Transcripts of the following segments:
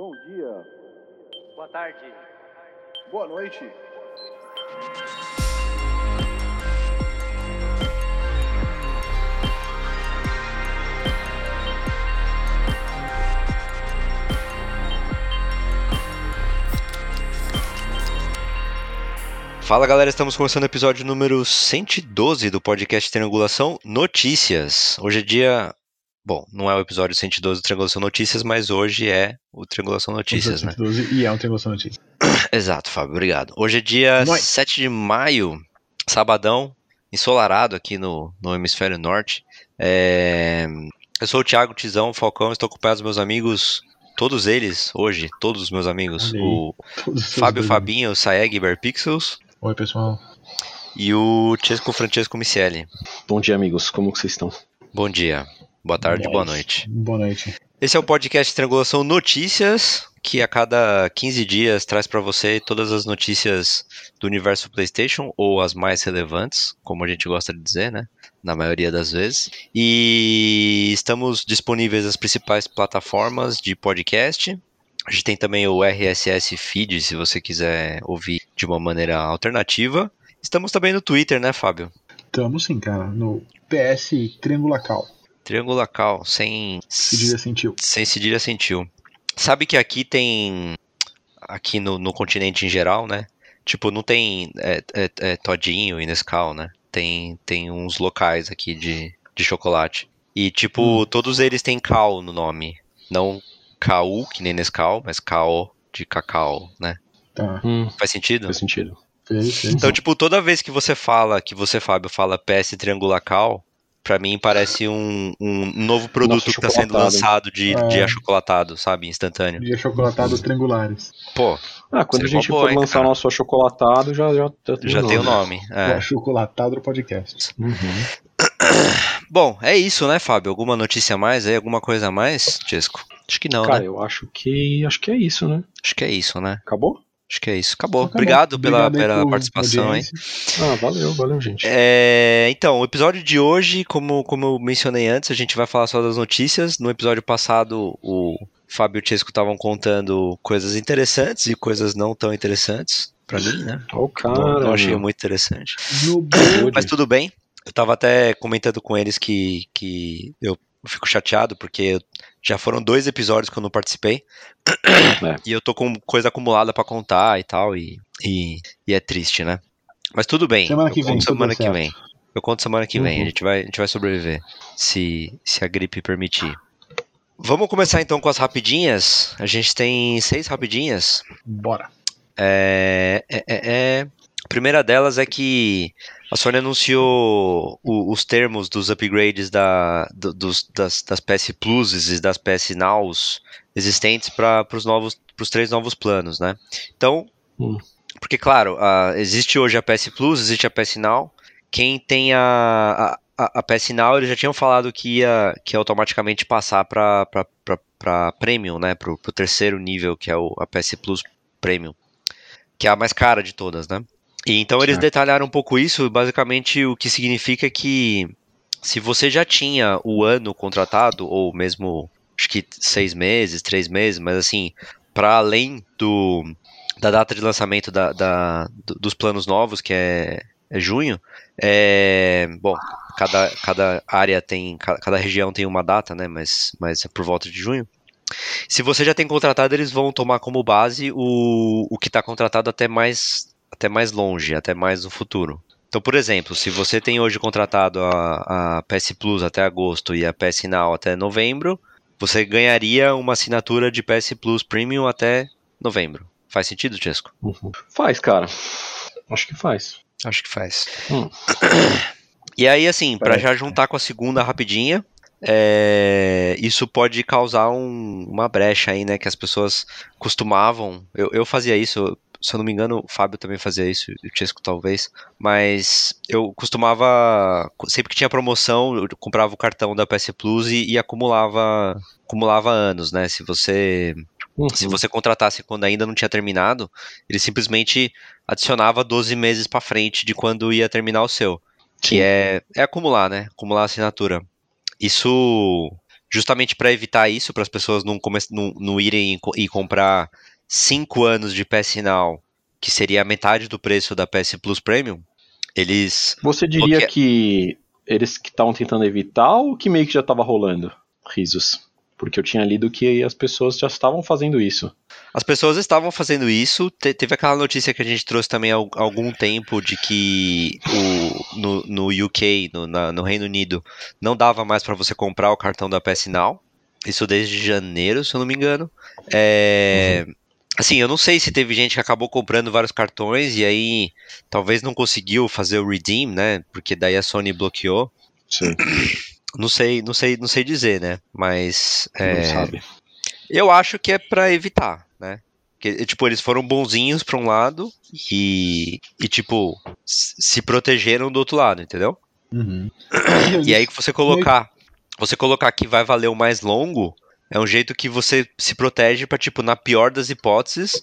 Bom dia. Boa tarde. Boa noite. Fala galera, estamos começando o episódio número 112 do podcast Triangulação Notícias. Hoje é dia. Bom, não é o episódio 112 do Triangulação Notícias, mas hoje é o Triangulação Notícias, né? 112 e é um Triangulação Notícias. Exato, Fábio, obrigado. Hoje é dia Nós. 7 de maio, sabadão, ensolarado aqui no, no hemisfério norte. É, Eu sou o Thiago Tizão Falcão, estou acompanhado dos meus amigos, todos eles, hoje, todos os meus amigos, o Todos Fábio. Fabinho, Saeg Berpixels Oi, pessoal. e o Chesco Francesco Micieli. Bom dia, amigos. Como que vocês estão? Bom dia, boa tarde, boa Nós. noite. Boa noite. Esse é o podcast Triangulação Notícias, que a cada 15 dias traz para você todas as notícias do universo PlayStation, ou as mais relevantes, como a gente gosta de dizer, né? Na maioria das vezes. E estamos disponíveis nas principais plataformas de podcast. A gente tem também o RSS Feed, se você quiser ouvir de uma maneira alternativa. Estamos também no Twitter, né, Fábio? Tamo sim, cara, no PS Triangulacal. Triangulacal, sem. Se diria sentiu. Sem cedilha sentiu. Sabe que aqui tem. Aqui no, no continente em geral, né? Tipo, não tem é, é, é, Todinho e Nescau, né? Tem, tem uns locais aqui de, de chocolate. E, tipo, todos eles têm Cal no nome. Não KU, que nem Nescau, mas KO de cacau, né? Tá. Hum, Faz sentido? faz sentido. Então, tipo, toda vez que você fala, que você, Fábio, fala PS Triangular Cal, pra mim parece um, um novo produto Nossa, que tá sendo lançado de, de É. achocolatado, sabe? Instantâneo. De achocolatados triangulares. Pô, Ah, quando a Seria gente boa, for hein, lançar cara? nosso achocolatado, já, já, já tem já o tem o nome. nome. O é. achocolatado do podcast. Uhum. Bom, é isso, né, Fábio? Alguma notícia a mais aí? Alguma coisa a mais, Chesco? Acho que não, Cara, né? eu acho que acho que é isso, né? Acho que é isso, né? Acabou? Acho que é isso. Acabou. Acabou. Obrigado pela, Obrigado aí pela por participação, hein? Ah, valeu, valeu, gente. É, então, o episódio de hoje, como, como eu mencionei antes, a gente vai falar só das notícias. No episódio passado, o Fábio e o Chesco estavam contando coisas interessantes e coisas não tão interessantes pra mim, né? Ó, o cara. Não, não achei muito interessante. Mas tudo bem. Eu tava até comentando com eles que, que eu fico chateado, porque já foram dois episódios que eu não participei. É. E eu tô com coisa acumulada pra contar e tal, e, e, e é triste, né? Mas tudo bem. Semana eu que vem, semana que certo. vem. Eu conto semana que vem. Uhum. A, gente vai, a gente vai sobreviver. Se, se a gripe permitir. Vamos começar então com as rapidinhas. A gente tem seis rapidinhas. Bora. É, é, é, é. A primeira delas é que a Sony anunciou o- os termos dos upgrades da, do- dos, das, das PS Pluses e das PS Nows existentes para os novos pros três novos planos, né? Então, Hum. porque claro, a- existe hoje a PS Plus, existe a PS Now. Quem tem a, a, a PS Now, eles já tinham falado que ia, que ia automaticamente passar para Premium, né? Pro, pro terceiro nível, que é o, a PS Plus Premium que é a mais cara de todas, né? E então eles detalharam um pouco isso, basicamente o que significa que se você já tinha o ano contratado, ou mesmo acho que seis meses, três meses, mas assim, para além do, da data de lançamento da, da- do- dos planos novos, que é, é junho, é, bom, cada, cada área tem, ca- cada região tem uma data, né? Mas, mas é por volta de junho. Se você já tem contratado, eles vão tomar como base o, o que está contratado até mais, até mais longe, até mais no futuro. Então, por exemplo, se você tem hoje contratado a, a PS Plus até agosto e a PS Now até novembro, você ganharia uma assinatura de PS Plus Premium até novembro. Faz sentido, Chesco? Uhum. Faz, cara. Acho que faz. Acho que faz. Hum. E aí, assim, pra Parece já juntar com a segunda rapidinha, é, isso pode causar um- uma brecha aí, né? Que as pessoas costumavam. Eu, eu fazia isso, se eu não me engano, o Fábio também fazia isso, o Chesco talvez. Mas eu costumava. Sempre que tinha promoção, eu comprava o cartão da PS Plus e, e acumulava, acumulava anos, né? Se você Uhum. se você contratasse quando ainda não tinha terminado, ele simplesmente adicionava 12 meses pra frente de quando ia terminar o seu. Que Sim. é, é acumular, né? Acumular assinatura. Isso justamente para evitar isso, para as pessoas não, não, não irem e comprar 5 anos de PS Now, que seria a metade do preço da PS Plus Premium, eles. Você diria Porque- que eles que estavam tentando evitar ou que meio que já tava rolando? Risos. Porque eu tinha lido que as pessoas já estavam fazendo isso. As pessoas estavam fazendo isso. te- teve aquela notícia que a gente trouxe também há al- algum tempo de que o, no, no UK, no, na- no Reino Unido, não dava mais para você comprar o cartão da PS Now. Isso desde janeiro, se eu não me engano. É, Assim, eu não sei se teve gente que acabou comprando vários cartões e aí talvez não conseguiu fazer o redeem, né? Porque daí a Sony bloqueou. Sim, Não sei, não sei, não sei dizer, né? Mas é, sabe. eu acho que é pra evitar, né? Que, tipo, eles foram bonzinhos pra um lado e, e tipo, se protegeram do outro lado, entendeu? Uhum. E aí que você colocar, você colocar que vai valer o mais longo, é um jeito que você se protege pra, tipo, na pior das hipóteses,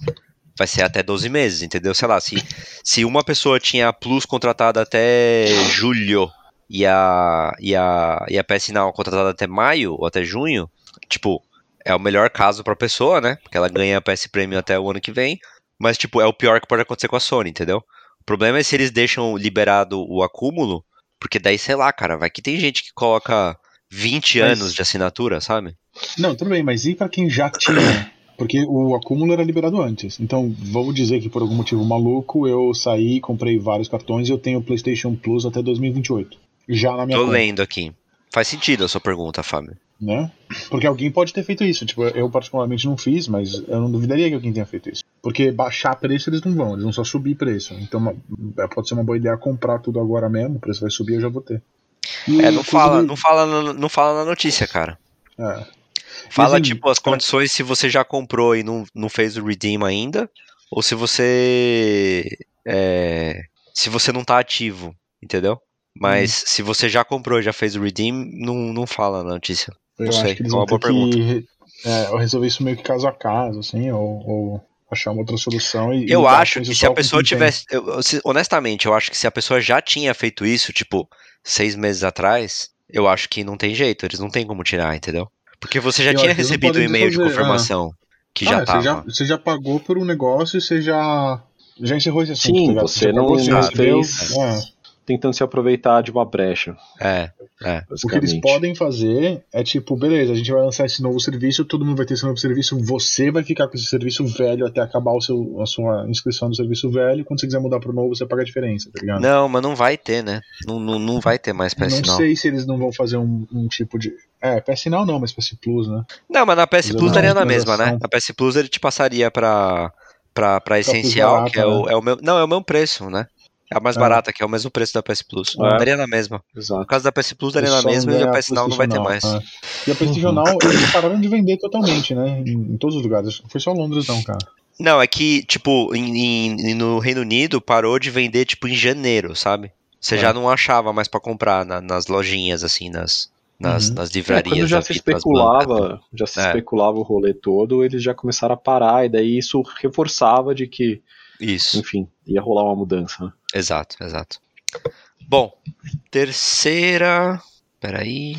vai ser até 12 meses, entendeu? Sei lá, se, se uma pessoa tinha a Plus contratada até julho e a, e a, e a PS Now contratada até maio ou até junho, tipo, é o melhor caso pra pessoa, né? Porque ela ganha a PS Premium até o ano que vem, mas, tipo, é o pior que pode acontecer com a Sony, entendeu? O problema é se eles deixam liberado o acúmulo, porque daí, sei lá, cara, vai que tem gente que coloca 20 Mas- anos de assinatura, sabe? Não, tudo bem, mas e pra quem já tinha? Porque o acúmulo era liberado antes. Então, vamos dizer que por algum motivo maluco eu saí, comprei vários cartões e eu tenho o PlayStation Plus até 2028. Já na minha Tô conta, lendo aqui. Faz sentido a sua pergunta, Fábio. né? Porque alguém pode ter feito isso. Tipo, eu particularmente não fiz, mas eu não duvidaria que alguém tenha feito isso. Porque baixar preço eles não vão, eles vão só subir preço. Então, uma- pode ser uma boa ideia comprar tudo agora mesmo, o preço vai subir, eu já vou ter. E É, não fala, não fala, na- não fala na notícia, cara. É. Fala, tipo, as condições se você já comprou e não, não fez o redeem ainda, ou se você. é, se você não tá ativo, entendeu? Mas Uhum. se você já comprou e já fez o redeem, não, não fala na notícia. Eu Não acho sei, que é uma boa que re- é, resolver isso meio que caso a caso, assim, ou, ou achar uma outra solução. E, Eu acho que se a pessoa tivesse. eu- se- honestamente, eu acho que se a pessoa já tinha feito isso, tipo, seis meses atrás, eu acho que não tem jeito, eles não tem como tirar, entendeu? Porque você já Eu tinha que recebido um podem e-mail de confirmação que Ah, já você tava. já, você já pagou por um negócio e você já, já encerrou esse assunto. Sim, tá você já não- você não fez- é. Tentando se aproveitar de uma brecha. É, é. O que eles podem fazer é tipo, beleza, a gente vai lançar esse novo serviço, todo mundo vai ter esse novo serviço, você vai ficar com esse serviço velho até acabar o seu, a sua inscrição no serviço velho, quando você quiser mudar pro novo, você paga a diferença, tá ligado? Não, mas não vai ter, né? Não, não, não vai ter mais PS não sei se eles não vão fazer um, um tipo de. É, PS Now não, mas PS Plus, né? Não, mas na PS Plus uma daria na mesma, né? Na PS Plus ele te passaria pra, pra, pra essencial, barata, que é o, né? é o mesmo. Não, é o mesmo preço, né? É a mais É. barata, que é o mesmo preço da PS Plus. É. Daria na mesma. No Exato. caso da PS Plus daria Eles na mesma e a PS Now não vai ter mais. É. E a PlayStation Now, eles pararam de vender totalmente, né? Em, em todos os lugares. Foi só Londres, não, cara. Não, é que, tipo, em, em- no Reino Unido parou de vender, tipo, em janeiro, sabe? Você É. já não achava mais pra comprar na- nas lojinhas, assim, nas, nas, Uhum. nas É, livrarias. quando já se vida, especulava, já se É. especulava o rolê todo, eles já começaram a parar, e daí isso reforçava de que, Isso, enfim, ia rolar uma mudança. Exato, exato. Bom, terceira. Peraí.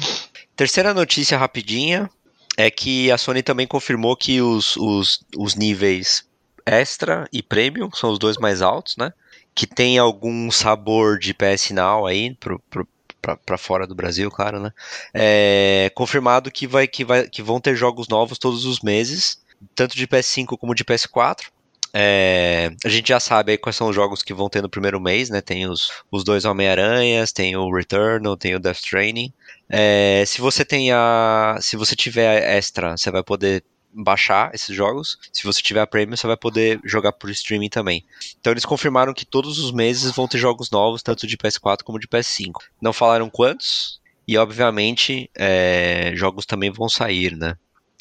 Terceira notícia rapidinha é que a Sony também confirmou que os, os, os níveis extra e premium são os dois mais altos, né? Que tem algum sabor de PS Now aí pro, pro, pra fora do Brasil, claro, né? É, confirmado que, vai, que, vai, que vão ter jogos novos todos os meses, tanto de PS5 como de PS4. É, a gente já sabe aí quais são os jogos que vão ter no primeiro mês, né? Tem os, os dois Homem-Aranhas, tem o Returnal, tem o Death Stranding. É, se você tem a, se você tiver extra, você vai poder baixar esses jogos. Se você tiver a Premium, você vai poder jogar por streaming também. Então eles confirmaram que todos os meses vão ter jogos novos, tanto de PS4 como de PS5. Não falaram quantos, e obviamente é, jogos também vão sair, né?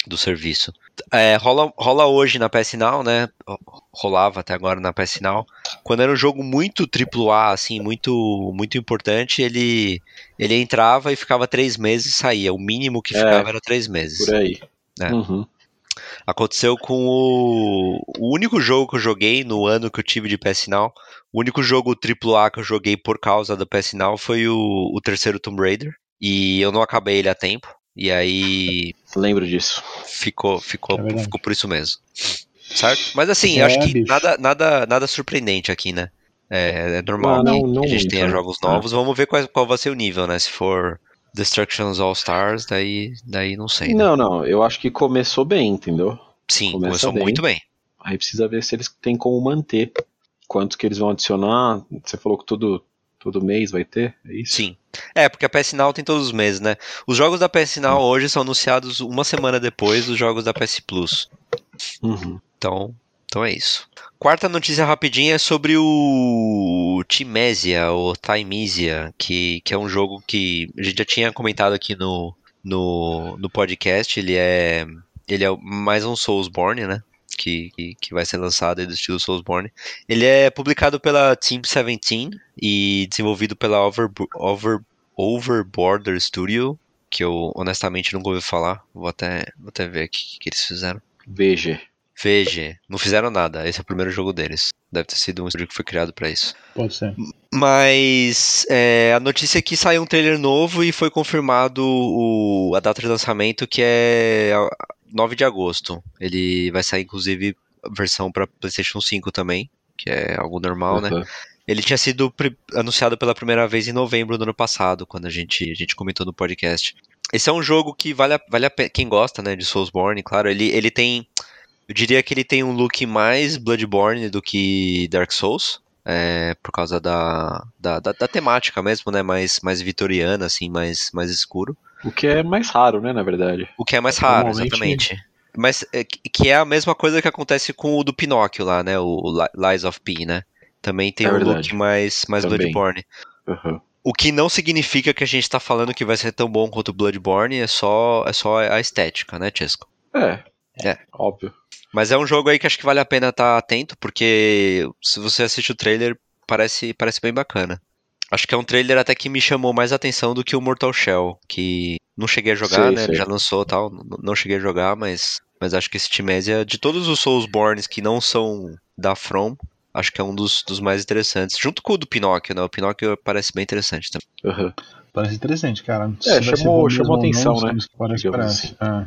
Do serviço. É, rola, rola hoje na PS Now, né? Rolava até agora na PS Now. Quando era um jogo muito AAA, assim, muito, muito importante, ele, ele entrava e ficava três meses e saía. O mínimo que É, ficava era três meses. Por aí. É. Uhum. Aconteceu com o... o único jogo que eu joguei no ano que eu tive de PS Now. O único jogo AAA que eu joguei por causa do PS Now foi o, o terceiro Tomb Raider. E eu não acabei ele a tempo. E aí Lembro disso. ficou, ficou, É ficou por isso mesmo. Certo? Mas assim, É, acho que bicho. nada, nada, nada surpreendente aqui, né? É, é normal Ah, não- que não a gente muito, tenha né? jogos novos. Vamos ver qual, qual vai ser o nível, né? Se for Destructions All Stars, daí, daí não sei. né? Não, não, eu acho que começou bem, entendeu? Sim, começa começou bem. muito bem. Aí precisa ver se eles têm como manter. Quantos que eles vão adicionar? Você falou que todo, todo mês vai ter? É isso? Sim. É, porque a PS Now tem todos os meses, né? Os jogos da PS Now hoje são anunciados uma semana depois dos jogos da PS Plus. Uhum. Então, então é isso. Quarta notícia rapidinha é sobre o Timesia, ou Timesia, que, que é um jogo que a gente já tinha comentado aqui no, no, no podcast. Ele é, ele é mais um Soulsborne, né? Que, que, que vai ser lançado aí do estilo Soulsborne. Ele é publicado pela Team 17 e desenvolvido pela Over, Over, Overborder Studio, que eu honestamente nunca ouvi falar. Vou até, vou até ver aqui o que eles fizeram. VG. VG. Não fizeram nada. Esse é o primeiro jogo deles. Deve ter sido um estúdio que foi criado pra isso. Pode ser. Mas é, a notícia é que saiu um trailer novo e foi confirmado o- a data de lançamento que é a- 9 de agosto. Ele vai sair inclusive a versão para PlayStation 5 também, que é algo normal, né? Uhum. Ele tinha sido anunciado pela primeira vez em novembro do ano passado, quando a gente, a gente comentou no podcast. Esse é um jogo que vale a, vale a pena. Quem gosta, né, de Soulsborne, claro, ele, ele tem. Eu diria que ele tem um look mais Bloodborne do que Dark Souls. é, por causa da, da, da, da temática mesmo, né? Mais, mais vitoriana, assim, mais, mais escuro. O que é mais raro, né, na verdade. O que é mais raro, exatamente. Mas é, que- é a mesma coisa que acontece com o do Pinóquio lá, né? O Li- Lies of P, né? Também tem É um verdade. look mais, mais Também. Bloodborne. Uhum. O que não significa que a gente tá falando que vai ser tão bom quanto o Bloodborne, é só, é só a estética, né, Chesco? É. É. Óbvio. Mas é um jogo aí que acho que vale a pena estar atento, porque se você assiste o trailer, parece, parece bem bacana. Acho que é um trailer até que me chamou mais atenção do que o Mortal Shell, que não cheguei a jogar, Sei, né? sei. Já lançou e tal, não cheguei a jogar, mas, mas acho que esse Timesia, de todos os Soulsborns que não são da From, acho que é um dos, dos mais interessantes. Junto com o do Pinóquio, né? O Pinóquio parece bem interessante também. Uhum. Parece interessante, cara. É, chamou- chamou não, atenção, né? Parece, parece. Ah,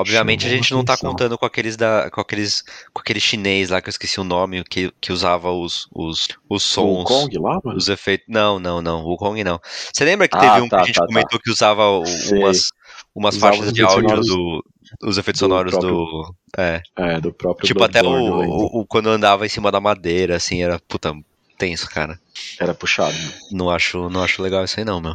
Obviamente a Chamou gente não tá atenção. contando com aqueles da, com aqueles, com aquele chinês lá que eu esqueci o nome, que, que usava os, os, os O sons. Kong lá, mano? Os efeitos. Não, não, não. O Kong não. Você lembra que Ah, teve um tá, que a gente tá, comentou que usava o- umas, umas Usava faixas de áudio sonoros do. Os efeitos do sonoros próprio do. É. É, do próprio Tipo, até o, o- o- Quando andava em cima da madeira, assim, era. Puta, tenso, cara. Era puxado. Não acho, não acho legal isso aí, não, meu.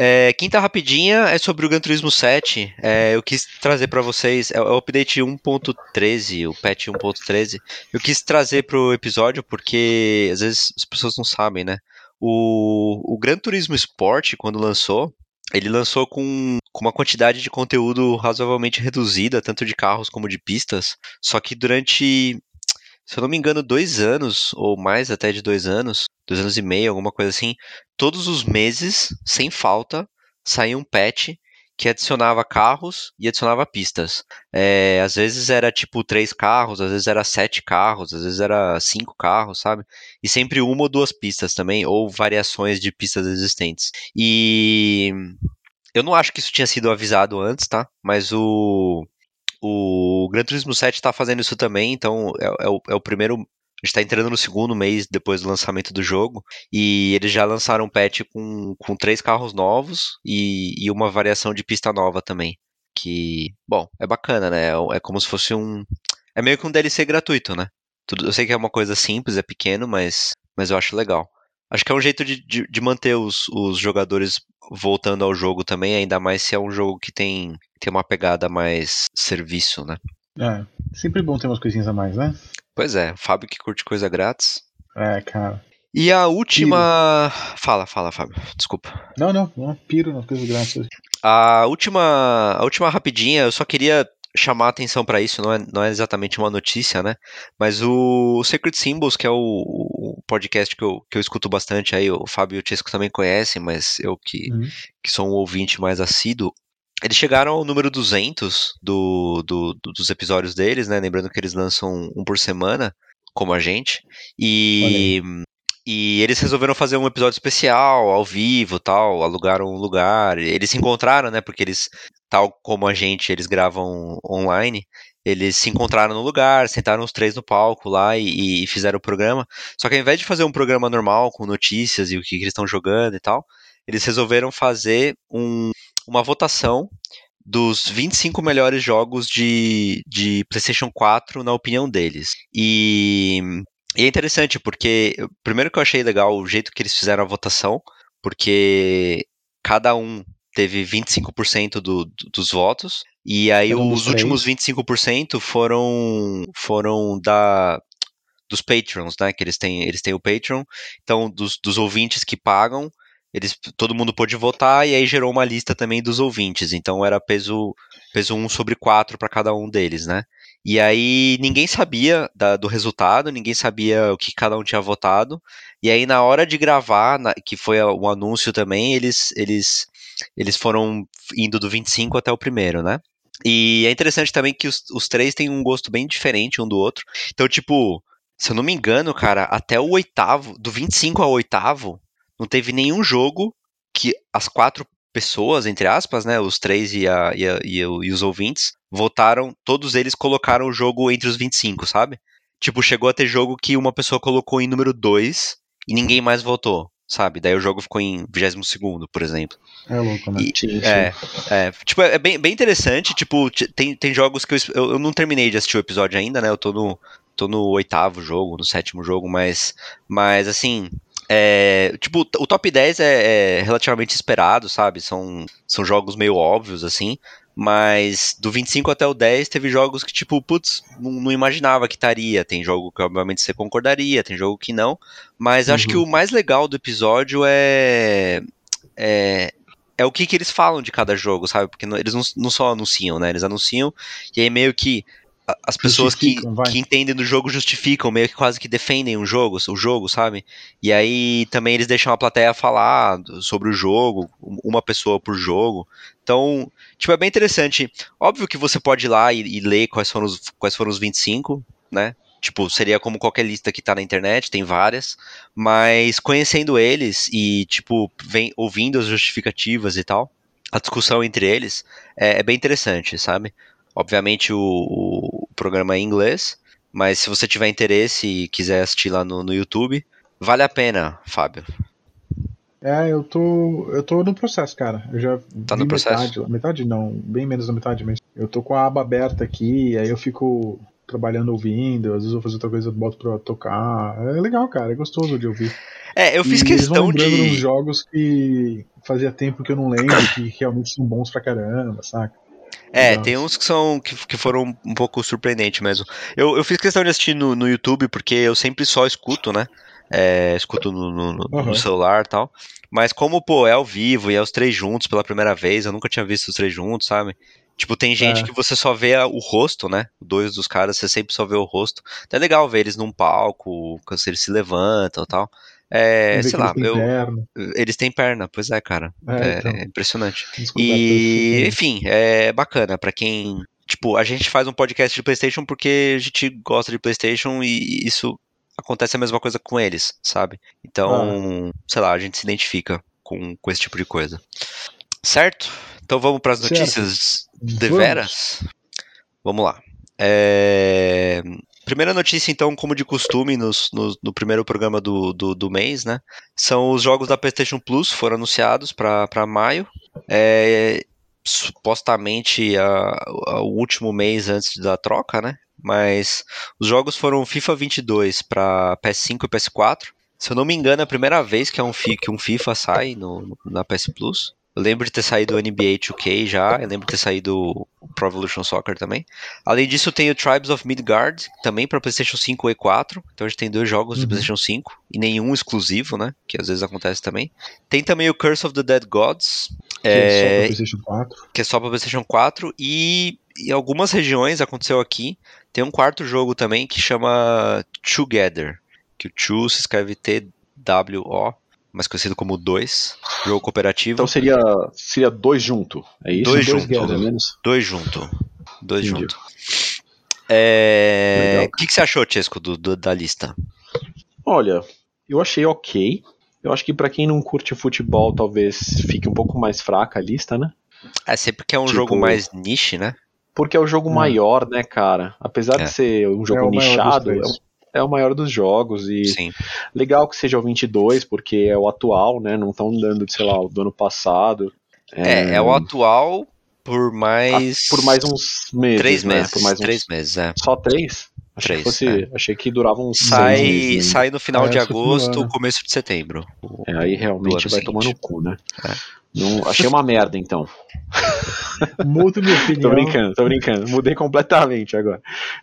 É, quinta rapidinha é sobre o Gran Turismo 7. É, eu quis trazer pra vocês. É o update 1.13, o patch 1.13. Eu quis trazer pro episódio porque às vezes as pessoas não sabem, né? O, o Gran Turismo Sport, quando lançou, ele lançou com, com uma quantidade de conteúdo razoavelmente reduzida, tanto de carros como de pistas. Só que durante, se eu não me engano, dois anos, ou mais até de dois anos, dois anos e meio, alguma coisa assim, todos os meses, sem falta, saía um patch que adicionava carros e adicionava pistas. É, às vezes era tipo três carros, às vezes era sete carros, às vezes era cinco carros, sabe? E sempre uma ou duas pistas também, ou variações de pistas existentes. E eu não acho que isso tinha sido avisado antes, tá? Mas o o Gran Turismo 7 tá fazendo isso também, então é, é o, é o primeiro. A gente tá entrando no segundo mês depois do lançamento do jogo. E eles já lançaram um patch com, com três carros novos e, e uma variação de pista nova também. Que, bom, é bacana, né? É, é como se fosse um. É meio que um DLC gratuito, né? Tudo, eu sei que é uma coisa simples, é pequeno, mas, mas eu acho legal. Acho que é um jeito de, de, de manter os, os jogadores voltando ao jogo também, ainda mais se é um jogo que tem, tem uma pegada mais serviço, né? é, sempre bom ter umas coisinhas a mais, né? Pois é, o Fábio que curte coisa grátis. É, cara. E a última. Fala, fala, Fábio. Desculpa. Não, não, não piro nas coisas grátis. A última, a última rapidinha, eu só queria chamar a atenção para isso, não é, não é exatamente uma notícia, né? Mas o Secret Symbols, que é o, o podcast que eu, que eu escuto bastante aí, o Fábio e o Chesco também conhecem, mas eu que, Uhum. que sou um ouvinte mais assíduo, eles chegaram ao número 200 do, do, do- dos episódios deles, né? Lembrando que eles lançam um por semana, como a gente. E, E eles resolveram fazer um episódio especial, ao vivo, tal, alugaram um lugar. Eles se encontraram, né? Porque eles, tal como a gente, eles gravam online. Eles se encontraram no lugar, sentaram os três no palco lá e, e fizeram o programa. Só que ao invés de fazer um programa normal com notícias e o que, que eles estão jogando e tal, eles resolveram fazer um, uma votação dos 25 melhores jogos de, de PlayStation 4 na opinião deles. E, e, é interessante porque, primeiro que eu achei legal o jeito que eles fizeram a votação, porque cada um teve 25% do, do, dos votos, e aí os últimos 25% foram, foram da, dos patrons, né? Que eles têm, eles têm o Patreon, então dos, dos ouvintes que pagam, eles, todo mundo pôde votar e aí gerou uma lista também dos ouvintes. Então era peso peso 1 sobre 4 para cada um deles, né? E aí ninguém sabia da- do resultado, ninguém sabia o que cada um tinha votado. E aí na hora de gravar, na- que foi o anúncio também, eles eles eles foram indo do 25 até o primeiro, né? E é interessante também que os, os três têm um gosto bem diferente um do outro. Então, tipo, se eu não me engano, cara, até o oitavo, do 25 ao oitavo, não teve nenhum jogo que as quatro pessoas, entre aspas, né, os três e, a, e, a- e o- e os ouvintes, votaram, todos eles colocaram o jogo entre os 25, sabe? Tipo, chegou a ter jogo que uma pessoa colocou em número 2 e ninguém mais votou, sabe? Daí o jogo ficou em 22 por exemplo. É louco, né? E-. É, é, tipo, é bem, bem interessante, tipo, tem, tem jogos que eu, eu não terminei de assistir o episódio ainda, né, eu tô no, tô no oitavo jogo, no sétimo jogo, mas, mas assim, é, tipo, o top 10 é, é relativamente esperado, sabe, são, são jogos meio óbvios, assim, mas do 25 até o 10 teve jogos que, tipo, putz, não, não imaginava que estaria, tem jogo que obviamente você concordaria, tem jogo que não, mas acho que o mais legal do episódio é... é é o que, que eles falam de cada jogo, sabe? Porque não- eles não, não só anunciam, né? Eles anunciam e aí meio que as pessoas que, que entendem do jogo justificam, meio que quase que defendem o jogo, o jogo, sabe? E aí também eles deixam a plateia falar sobre o jogo, um- uma pessoa por jogo. Então, tipo, é bem interessante. Óbvio que você pode ir lá e, e ler quais foram, os, quais foram os 25, né? Tipo, seria como qualquer lista que tá na internet, tem várias. Mas conhecendo eles e, tipo, vem, ouvindo as justificativas e tal, a discussão entre eles é, é bem interessante, sabe? Obviamente o, o programa em inglês, mas se você tiver interesse e quiser assistir lá no, no YouTube, vale a pena, Fábio. É, eu tô. Eu tô no processo, cara. Eu já Tá no processo? metade. Metade não, bem menos da metade, mas eu tô com a aba aberta aqui, aí eu fico trabalhando ouvindo, às vezes eu vou fazer outra coisa, boto pra tocar. É legal, cara, é gostoso de ouvir. É, eu fiz E questão lembrando uns de. jogos que fazia tempo que eu não lembro, que realmente são bons pra caramba, saca? É, tem uns que são que, que foram um pouco surpreendentes mesmo. Eu, eu fiz questão de assistir no, no YouTube porque eu sempre só escuto, né? É, escuto no, no- Aham. celular e tal. Mas como, pô, é ao vivo e é os três juntos pela primeira vez, eu nunca tinha visto os três juntos, sabe? Tipo, tem gente É. que você só vê o rosto, né? Dois dos caras, você sempre só vê o rosto. Então é legal ver eles num palco, quando eles se levantam e tal. É, sei lá, eles têm eu, perna. eles têm perna, pois é, cara. É, É, então. é impressionante. Desculpa, E, enfim, é bacana pra quem. Tipo, a gente faz um podcast de PlayStation porque a gente gosta de PlayStation e isso acontece a mesma coisa com eles, sabe? Então, sei lá, a gente se identifica com, com esse tipo de coisa. Certo? Então vamos pras Certo. notícias de Vamos. veras? Vamos lá. É, Primeira notícia, então, como de costume, nos- no, no primeiro programa do, do, do mês, né? São os jogos da PlayStation Plus, foram anunciados para maio. É, supostamente a- a- o último mês antes da troca, né? Mas os jogos foram FIFA 22 para PS5 e PS4. Se eu não me engano, é a primeira vez que, é um, que um FIFA sai no- na PS Plus. Eu lembro de ter saído o NBA 2K já, eu lembro de ter saído o Pro Evolution Soccer também. Além disso, tem o Tribes of Midgard, também para PlayStation 5 e 4. Então a gente tem dois jogos de Uhum. PlayStation 5 e nenhum exclusivo, né? Que às vezes acontece também. Tem também o Curse of the Dead Gods, que é só pra é, PlayStation 4. que é só para PlayStation 4 e em algumas regiões aconteceu aqui. Tem um quarto jogo também que chama Together, que o Two se escreve T W O, mais conhecido como 2, jogo cooperativo. Então seria, seria dois junto, é isso? Dois Dois junto. mais ou menos? Dois junto. Dois Entendi. junto. É. O que, que você achou, Chesco, do, do- da lista? Olha, eu achei ok. Eu acho que pra quem não curte futebol, talvez fique um pouco mais fraca a lista, né? É sempre que é um Tipo- jogo mais niche, né? Porque é o jogo Hum. maior, né, cara? Apesar É. de ser um jogo É nichado, é. O- é o maior dos jogos. E Sim. legal que seja o 22, porque é o atual, né? Não estão dando, sei lá, o do ano passado. É, é o atual por mais. Ah, por mais uns meses. Três né? meses. Por mais uns- Três meses, é. Só três? Achei Três, que, fosse, é. achei que durava uns Sai, seis meses. ainda. sai no final É, de agosto, ano. começo de setembro. O- É, aí realmente vai tomar no seguinte. cu, né? É. Não, achei uma merda, então. Muda minha opinião. Tô brincando, tô brincando. Mudei completamente agora.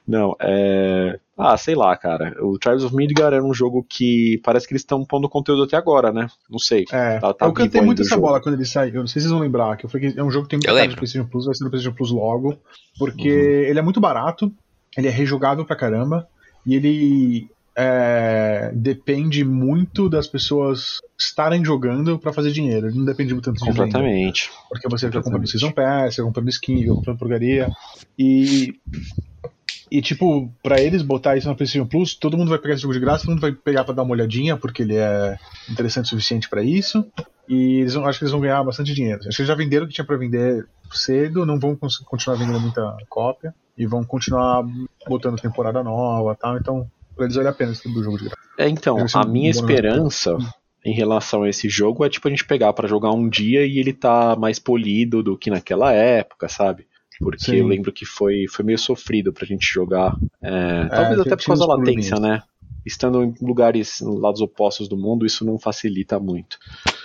Não, é. Ah, sei lá, cara. O Tribes of Midgar era um jogo que parece que eles estão pondo conteúdo até agora, né? Não sei. É, Tá- tá eu cantei muito essa jogo. bola quando ele saiu. Eu não sei se vocês vão lembrar, que eu falei que é um jogo que tem muita Eu cara de PlayStation Plus, vai ser no PlayStation Plus logo, porque Uhum. ele é muito barato, ele é rejogável pra caramba, e ele é, depende muito das pessoas estarem jogando pra fazer dinheiro. Ele não depende muito tanto. Completamente. Porque você fica comprando. Season Pass, você comprando skin, fica comprando porcaria. E. E, tipo, pra eles botar isso na PlayStation Plus, todo mundo vai pegar esse jogo de graça, todo mundo vai pegar pra dar uma olhadinha, porque ele é interessante o suficiente pra isso. E eles vão, acho que eles vão ganhar bastante dinheiro. Acho que eles já venderam o que tinha pra vender cedo, não vão continuar vendendo muita cópia. E vão continuar botando temporada nova e tal. Então, pra eles vale a pena esse tipo de jogo de graça. É, então, a minha esperança em relação a esse jogo é tipo a gente pegar pra jogar um dia e ele tá mais polido do que naquela época, sabe? Porque Sim. eu lembro que foi, foi meio sofrido pra gente jogar. É, talvez tinha- até por causa da latência, né? Estando em lugares, lados opostos do mundo, isso não facilita muito.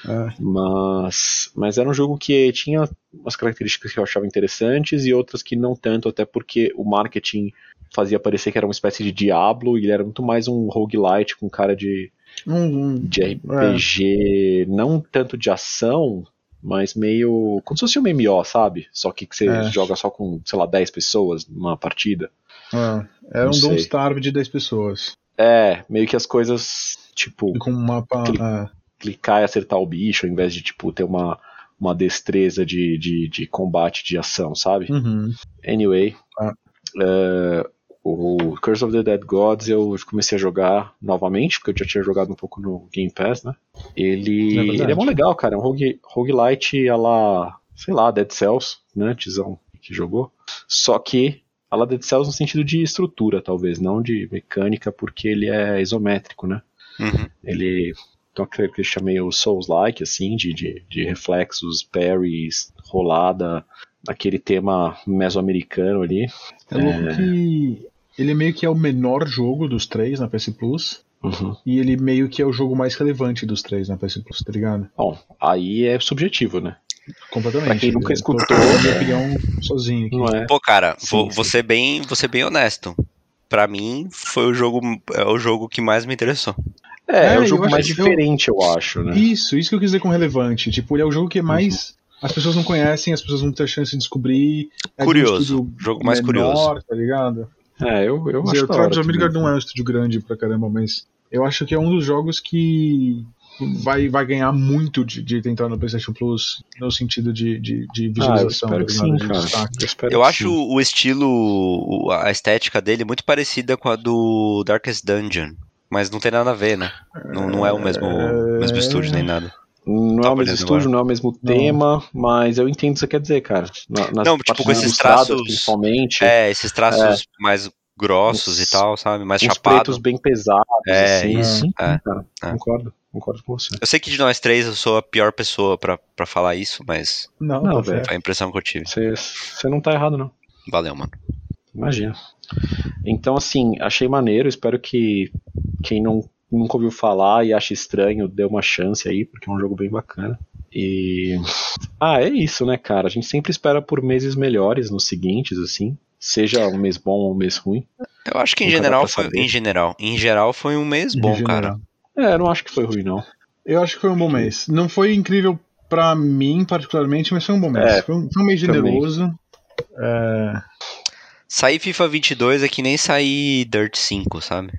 É. Mas, mas era um jogo que tinha umas características que eu achava interessantes e outras que não tanto, até porque o marketing fazia parecer que era uma espécie de Diablo e ele era muito mais um roguelite com cara de, de RPG, não tanto de ação, mas meio. como se fosse um MMO, sabe? Só que, que você É. joga só com, sei lá, 10 pessoas numa partida. é, era Não um. Don't Starve de 10 pessoas. É, meio que as coisas, tipo, com um mapa. Aquele- é. clicar e acertar o bicho, ao invés de, tipo, ter uma, uma destreza de, de, de combate de ação, sabe? Uhum. Anyway, Ah. é, o Curse of the Dead Gods eu comecei a jogar novamente, porque eu já tinha jogado um pouco no Game Pass, né? Ele É ele é mó legal, cara. É um rogue, roguelite a la, sei lá, Dead Cells, né? Tizão que jogou. Só que a la Dead Cells no sentido de estrutura, talvez, não de mecânica, porque ele é isométrico, né? Uhum. Ele tem uma característica meio Souls-like, assim, de, de, de reflexos, parries, rolada, aquele tema mesoamericano ali. É louco que ele meio que é o menor jogo dos três na PS Plus. Uhum. E ele meio que é o jogo mais relevante dos três na PS Plus, tá ligado? Bom, aí é subjetivo, né? Completamente. Pra quem nunca Eu tô escutou, dando minha né? opinião sozinho aqui. Não é? Pô, cara, Sim, vou, sim. vou ser bem, vou ser bem honesto. Pra mim, foi o jogo, é o jogo que mais me interessou. É, é, É, o eu jogo mais que diferente, eu acho, né? Isso, isso que eu quis dizer com relevante. Tipo, ele é o jogo que mais as pessoas não conhecem, as pessoas vão ter a chance de descobrir. É de um Curioso, estúdio jogo mais menor, curioso. Tá ligado? É, eu, eu dizer, acho o da hora Tribes of Midgard não é um estúdio grande pra caramba, mas eu acho que é um dos jogos que vai, vai ganhar muito de, de entrar no PlayStation Plus no sentido de, de, de Ah, eu visualização. espero que sim, cara. Eu, espero Eu que acho sim. o estilo, o- a estética dele muito parecida com a do Darkest Dungeon. Mas não tem nada a ver, né? Não, não é o mesmo, mesmo estúdio nem nada. Não é Tá o mesmo olhando estúdio, agora. não é o mesmo Não. tema, mas eu entendo o que você quer dizer, cara. Na, Não, tipo, com esses traços- principalmente, É, esses traços mais grossos Uns- e tal, sabe? Mais uns chapado. pretos bem pesados, É, assim. isso, Sim, é, cara, é. Concordo, concordo com você. Eu sei que de nós três eu sou a pior pessoa pra, pra falar isso, mas Não, Não, tá velho. certo. foi a impressão que eu tive. Você, você não tá errado, não. Valeu, mano. Imagina. Então, assim, achei maneiro. Espero que quem não, nunca ouviu falar e acha estranho dê uma chance aí, porque é um jogo bem bacana. E. Ah, é isso, né, cara? A gente sempre espera por meses melhores nos seguintes, assim. Seja um mês bom ou um mês ruim. Eu acho que em geral foi. Em geral. Em geral foi um mês bom, cara. É, eu não acho que foi ruim, não. Eu acho que foi um bom mês. Não foi incrível pra mim, particularmente, mas foi um bom mês. É, foi, um, foi um mês também. generoso. É, Sair FIFA 22 é que nem sair Dirt 5, sabe?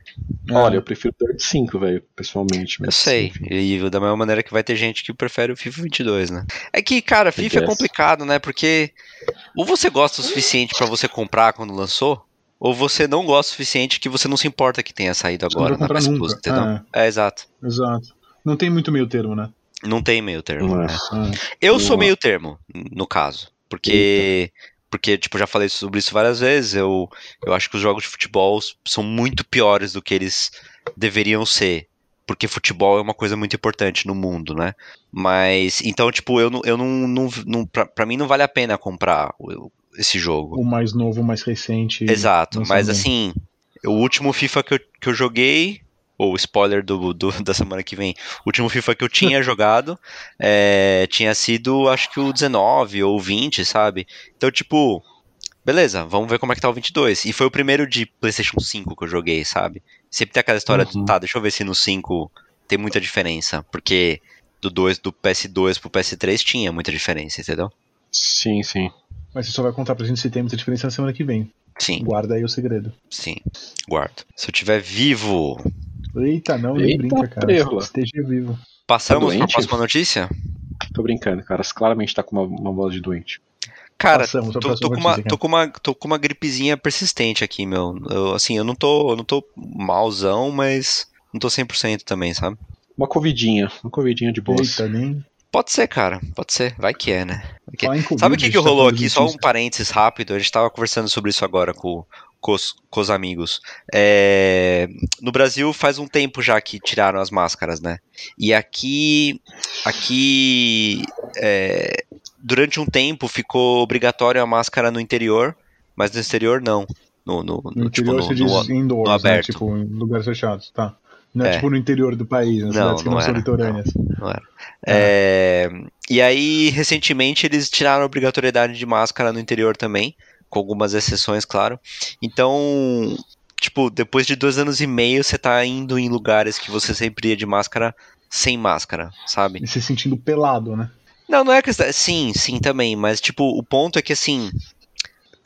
é, Olha, eu prefiro Dirt 5, velho, pessoalmente. Eu sei. enfim. E da mesma maneira que vai ter gente que prefere o FIFA 22, né? É que, cara, FIFA é complicado, né? Porque ou você gosta o suficiente pra você comprar quando lançou, ou você não gosta o suficiente que você não se importa que tenha saído Você agora na comprar PS nunca. Plus, entendeu? É. exato. Exato. Não tem muito meio termo, né? Não tem meio termo. É. né? Eu sou Boa. meio termo, no caso. Porque, porque, tipo, já falei sobre isso várias vezes. Eu, eu acho que os jogos de futebol são muito piores do que eles deveriam ser. Porque futebol é uma coisa muito importante no mundo, né? Mas, então, tipo, eu não. Eu não, não, não pra, pra mim não vale a pena comprar esse jogo. o mais novo, o mais recente. Exato, mas assim, o último FIFA que eu, que eu joguei, ou spoiler do, do- da semana que vem, o último FIFA que eu tinha jogado é, tinha sido, acho que o 19 ou o 20, sabe? Então, tipo, beleza, vamos ver como é que tá o 22. E foi o primeiro de PlayStation 5 que eu joguei, sabe? Sempre tem aquela história Uhum. de, tá, deixa eu ver se no 5 tem muita diferença, porque do, 2, do PS2 pro PS3 tinha muita diferença, entendeu? Sim, sim. Mas você só vai contar pra gente se tem muita diferença na semana que vem. Sim, Guarda aí o segredo. sim, guardo. Se eu tiver vivo, Eita, não, nem Eita, brinca, cara. preula. Esteja vivo. passamos pra doente? próxima notícia? Tô brincando, cara. Você claramente tá com uma, uma voz de doente. Cara, Passamos tô, tô com uma, tô, com uma, tô com uma gripezinha persistente aqui, meu. Eu, assim, eu não tô, eu não tô malzão, mas não tô 100% também, sabe? Uma covidinha. Uma covidinha de boas. Eita, nem. Pode ser, cara. Pode ser. Vai que é, né? Que é. Sabe o que, que a tá rolou falando aqui? Só um parênteses rápido. A gente tava conversando sobre isso agora com, com, os, com os amigos. É, no Brasil faz um tempo já que tiraram as máscaras, né? E aqui, aqui é, durante um tempo ficou obrigatório a máscara no interior, mas no exterior não. No, no, No no- tipo, no- no- indoors, no aberto. né? Tipo, em lugares fechados, tá. Não é, É. tipo no interior do país, nas Não, cidades que não, não são litorâneas. não era. É, e aí, recentemente, eles tiraram a obrigatoriedade de máscara no interior também, com algumas exceções, claro. Então, tipo, depois de dois anos e meio, você tá indo em lugares que você sempre ia de máscara sem máscara, sabe? E se sentindo pelado, né? Não, não é questão. Sim, sim, também. Mas, tipo, o ponto é que, assim.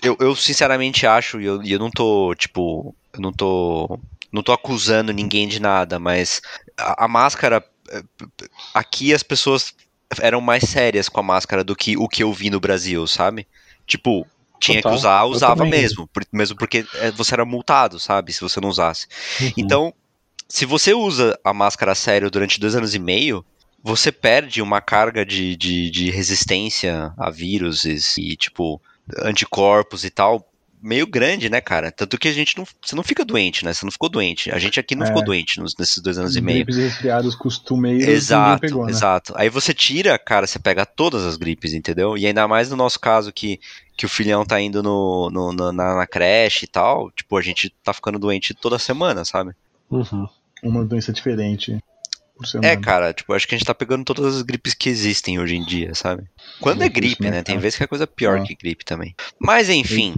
Eu, eu sinceramente acho, e eu, eu não tô, tipo. Eu não tô. Não tô acusando ninguém de nada, mas a, a máscara. eh, Aqui as pessoas eram mais sérias com a máscara do que o que eu vi no Brasil, sabe? Tipo, tinha Total, que usar, usava mesmo. mesmo porque eh, você era multado, sabe? Se você não usasse. Uhum. Então, se você usa a máscara a sério durante dois anos e meio, você perde uma carga de, de, de resistência a vírus e, tipo, anticorpos e tal, meio grande, né, cara? Tanto que a gente não. Você não fica doente, né? Você não ficou doente. A gente aqui não É. ficou doente nos- nesses dois anos e meio. Gripes resfriados costumeiros Exato, pegou, né? exato. Aí você tira, cara, você pega todas as gripes, entendeu? E ainda mais no nosso caso que, que o filhão tá indo no, no- no- na, na creche e tal, tipo, a gente tá ficando doente toda semana, sabe? Uhum. Uma doença diferente. É, cara, tipo, acho que a gente tá pegando todas as gripes que existem hoje em dia, sabe? Quando é isso, gripe, né, né? Tem vezes que é coisa pior Ah. que gripe também. Mas enfim,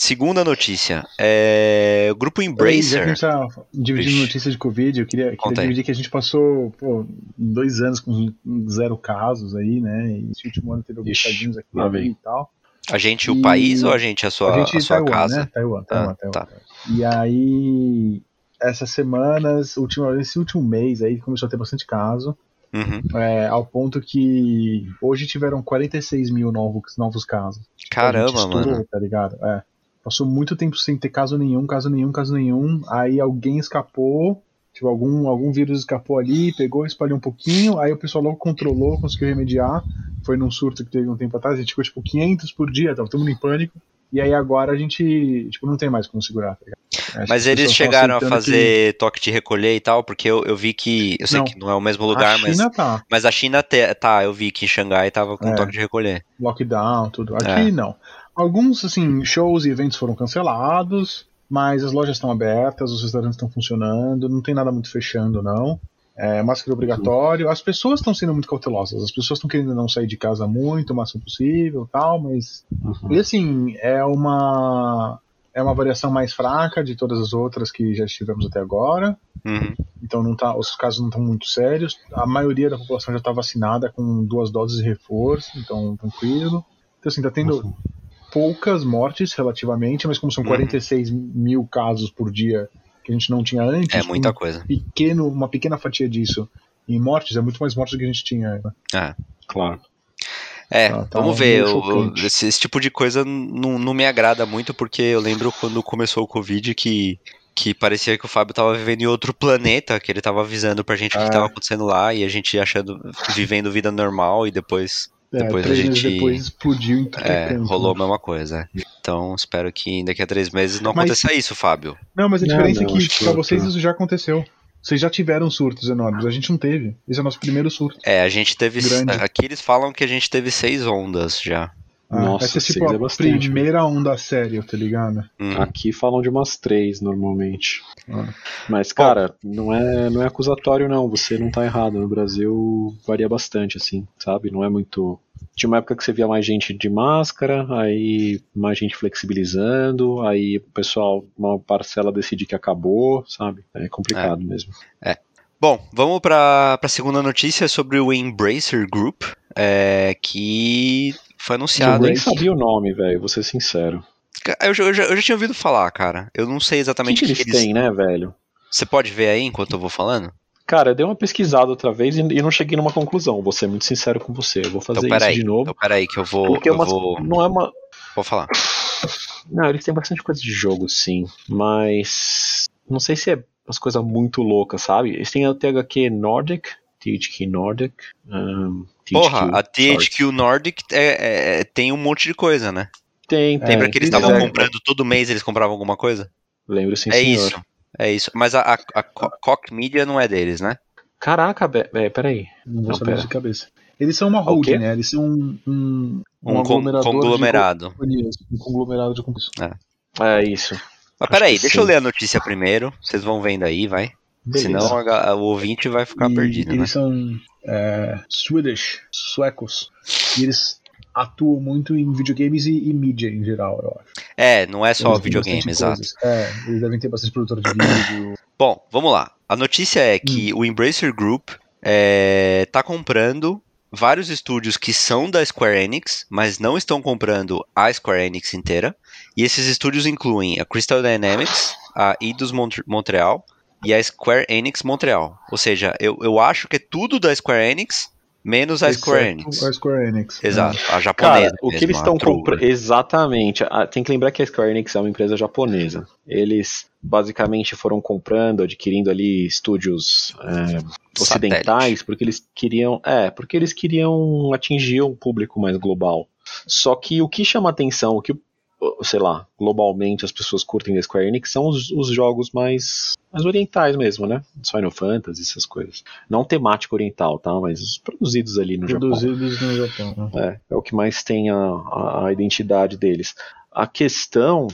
segunda notícia. É... O grupo Peraí, já que a Embracer. gente tá dividindo Vixe. notícias de Covid, eu queria, queria dividir que a gente passou pô, dois anos com zero casos aí, né? E esse último ano teve alguns Ixi, casinhos aqui e tal. A gente, o E- país ou a gente, a sua, a gente a sua Taiwan, casa? né? Taiwan, Taiwan, Ah, Taiwan. tá. E aí, essas semanas, última, esse último mês aí, começou a ter bastante caso. Uhum. É, ao ponto que hoje tiveram 46 mil novos, novos casos. Tipo, Caramba, estourou, mano. Tá ligado? É. Passou muito tempo sem ter caso nenhum, caso nenhum, caso nenhum. Aí alguém escapou, tipo, algum, algum vírus escapou ali, pegou, espalhou um pouquinho. Aí o pessoal logo controlou, conseguiu remediar. Foi num surto que teve um tempo atrás, a gente ficou tipo 500 por dia, tava todo mundo em pânico. E aí agora a gente, tipo, não tem mais como segurar, tá ligado? Mas eles chegaram a aceitando que- fazer toque de recolher e tal, porque eu, eu vi que. Eu sei Não. que não é o mesmo lugar, a mas. Tá. Mas a China te- tá, eu vi que em Xangai tava com É. toque de recolher. lockdown, tudo. Aqui É. não. Alguns, assim, shows e eventos foram cancelados, mas as lojas estão abertas, os restaurantes estão funcionando, não tem nada muito fechando, não. É, máscara obrigatório. As pessoas estão sendo muito cautelosas, as pessoas estão querendo não sair de casa muito, o máximo possível tal, mas. Uhum. E assim, é uma. É uma variação mais fraca de todas as outras que já estivemos até agora. Uhum. Então não tá, os casos não estão muito sérios. A maioria da população já está vacinada com duas doses de reforço, então tranquilo. Então assim, tá tendo Uhum. Poucas mortes relativamente, mas como são Uhum. 46 mil casos por dia que a gente não tinha antes, É muita um coisa. pequeno, uma pequena fatia disso em mortes é muito mais mortes do que a gente tinha. né? É. Claro. É, Tá- tá vamos ver. eu- esse, esse tipo de coisa não, não me agrada muito, porque eu lembro quando começou o Covid que, que parecia que o Fábio tava vivendo em outro planeta, que ele tava avisando pra gente o que, Ah. que tava acontecendo lá, e a gente achando, vivendo vida normal, e depois É, Depois a gente- depois explodiu em tudo é é, canto, rolou a né? mesma coisa. é. Então espero que daqui a três meses não Mas- aconteça isso, Fábio. Não, mas a Não, diferença não, é acho que que pra vocês isso já aconteceu. Vocês já tiveram surtos enormes, a gente não teve. Esse é o nosso primeiro surto. É, a gente teve. Grande. Aqui eles falam que a gente teve seis ondas já. Ah, Nossa, essa é tipo a é bastante, primeira onda séria, tá ligado? Hum. Aqui falam de umas três normalmente. Ah. Mas, cara, não é, não é acusatório, não. Você não tá errado. No Brasil varia bastante, assim, sabe? Não é muito. Tinha uma época que você via mais gente de máscara, aí mais gente flexibilizando, aí o pessoal, uma parcela decide que acabou, sabe? É complicado mesmo. Bom, vamos pra, pra segunda notícia sobre o Embracer Group, é, que foi Eu anunciado. nem hein? sabia o nome, velho, vou ser sincero. Eu, já- eu já, eu já tinha ouvido falar, cara. Eu não sei O que, exatamente o que, eles que eles. têm, né, velho? Você pode ver aí enquanto eu vou falando? Cara, eu dei uma pesquisada outra vez e, e não cheguei numa conclusão. Vou ser muito sincero com você. Eu vou fazer Então, isso de novo. Então, peraí, que eu vou. Porque é eu uma, vou, não é uma. vou falar. Não, eles têm bastante coisa de jogo, sim. Mas. Não sei se é umas coisas muito loucas, sabe? Eles têm a THQ Nordic. THQ Nordic. Um, THQ, Porra, a sorry. THQ Nordic é- é- tem um monte de coisa, né? Tem, tem. Lembra que eles estavam é- comprando todo mês, eles compravam alguma coisa? Lembro sim, é senhor. isso. É isso. Mas a, a, a Co- Koch Media não é deles, né? Caraca, peraí. Não vou Não, saber pera. de cabeça. Eles são uma holding, né? Eles são um, um, Um, de conglomerado. um conglomerado de companhias. É isso. Mas peraí, deixa sim. eu ler a notícia primeiro. Vocês vão vendo aí, vai. Beleza. Senão a ga- o ouvinte vai ficar E perdido, né? Eles são é, Swedish, suecos. E eles atuam muito em videogames e, e mídia em geral, eu acho. É, não é só videogame, exato. É, eles devem ter bastante produtor de vídeo. Bom, vamos lá. A notícia é Hum. que o Embracer Group é, tá comprando vários estúdios que são da Square Enix, mas não estão comprando a Square Enix inteira. E esses estúdios incluem a Crystal Dynamics, a Eidos Mont- Montreal e a Square Enix Montreal. Ou seja, eu, eu acho que é tudo da Square Enix, menos a Square exceto Enix. A Square Enix. Exato, a japonesa. Cara, o que eles estão comprando. Exatamente. Ah, Tem que lembrar que a Square Enix é uma empresa japonesa. Eles basicamente foram comprando, adquirindo ali estúdios é, ocidentais, Satélite. porque eles queriam. É, porque eles queriam atingir um público mais global. Só que o que chama atenção, o que, sei lá, globalmente as pessoas curtem da Square Enix são os, os jogos mais, mais orientais mesmo, né? Final Fantasy, essas coisas. Não temática oriental, tá? Mas os produzidos ali no Japão. Produzidos no Japão. né? É, é o que mais tem a, a, a identidade deles. A questão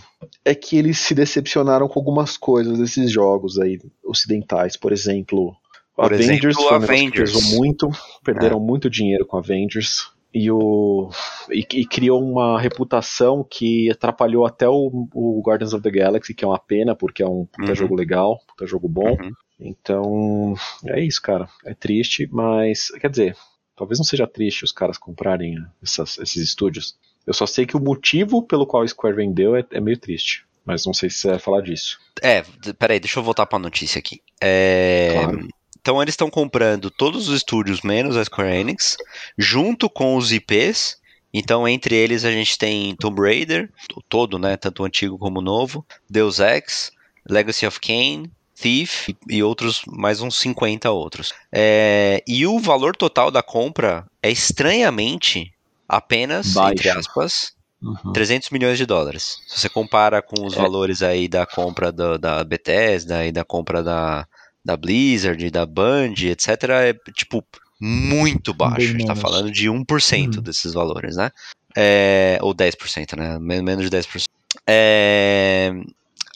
é que eles se decepcionaram com algumas coisas desses jogos aí ocidentais. Por exemplo, Por Avengers exemplo, Avengers. muito, perderam muito dinheiro com Avengers. E, o, e, e criou uma reputação que atrapalhou até o, o Guardians of the Galaxy, que é uma pena, porque é um puta Uhum. jogo legal, puta jogo bom. Uhum. Então, é isso, cara. É triste, mas. Quer dizer, talvez não seja triste os caras comprarem essas- esses estúdios. Eu só sei que o motivo pelo qual a Square vendeu é, é meio triste. Mas não sei se você vai falar disso. É, peraí, deixa eu voltar pra notícia aqui. É, Claro. Então eles estão comprando todos os estúdios menos a Square Enix, junto com os IPs. Então entre eles a gente tem Tomb Raider, todo, né, tanto o antigo como o novo, Deus Ex, Legacy of Kain, Thief e, e outros, mais uns 50 outros. É, e o valor total da compra é estranhamente apenas, Baixo. entre aspas, Uhum. 300 milhões de dólares. Se você compara com os É. valores aí da compra do- da Bethesda e da compra da, da Blizzard, da Band, etc., é tipo muito baixo. Bem A gente tá menos. falando de 1% Uhum. desses valores, né? É, ou 10%, né? Men- Menos de 10%. É,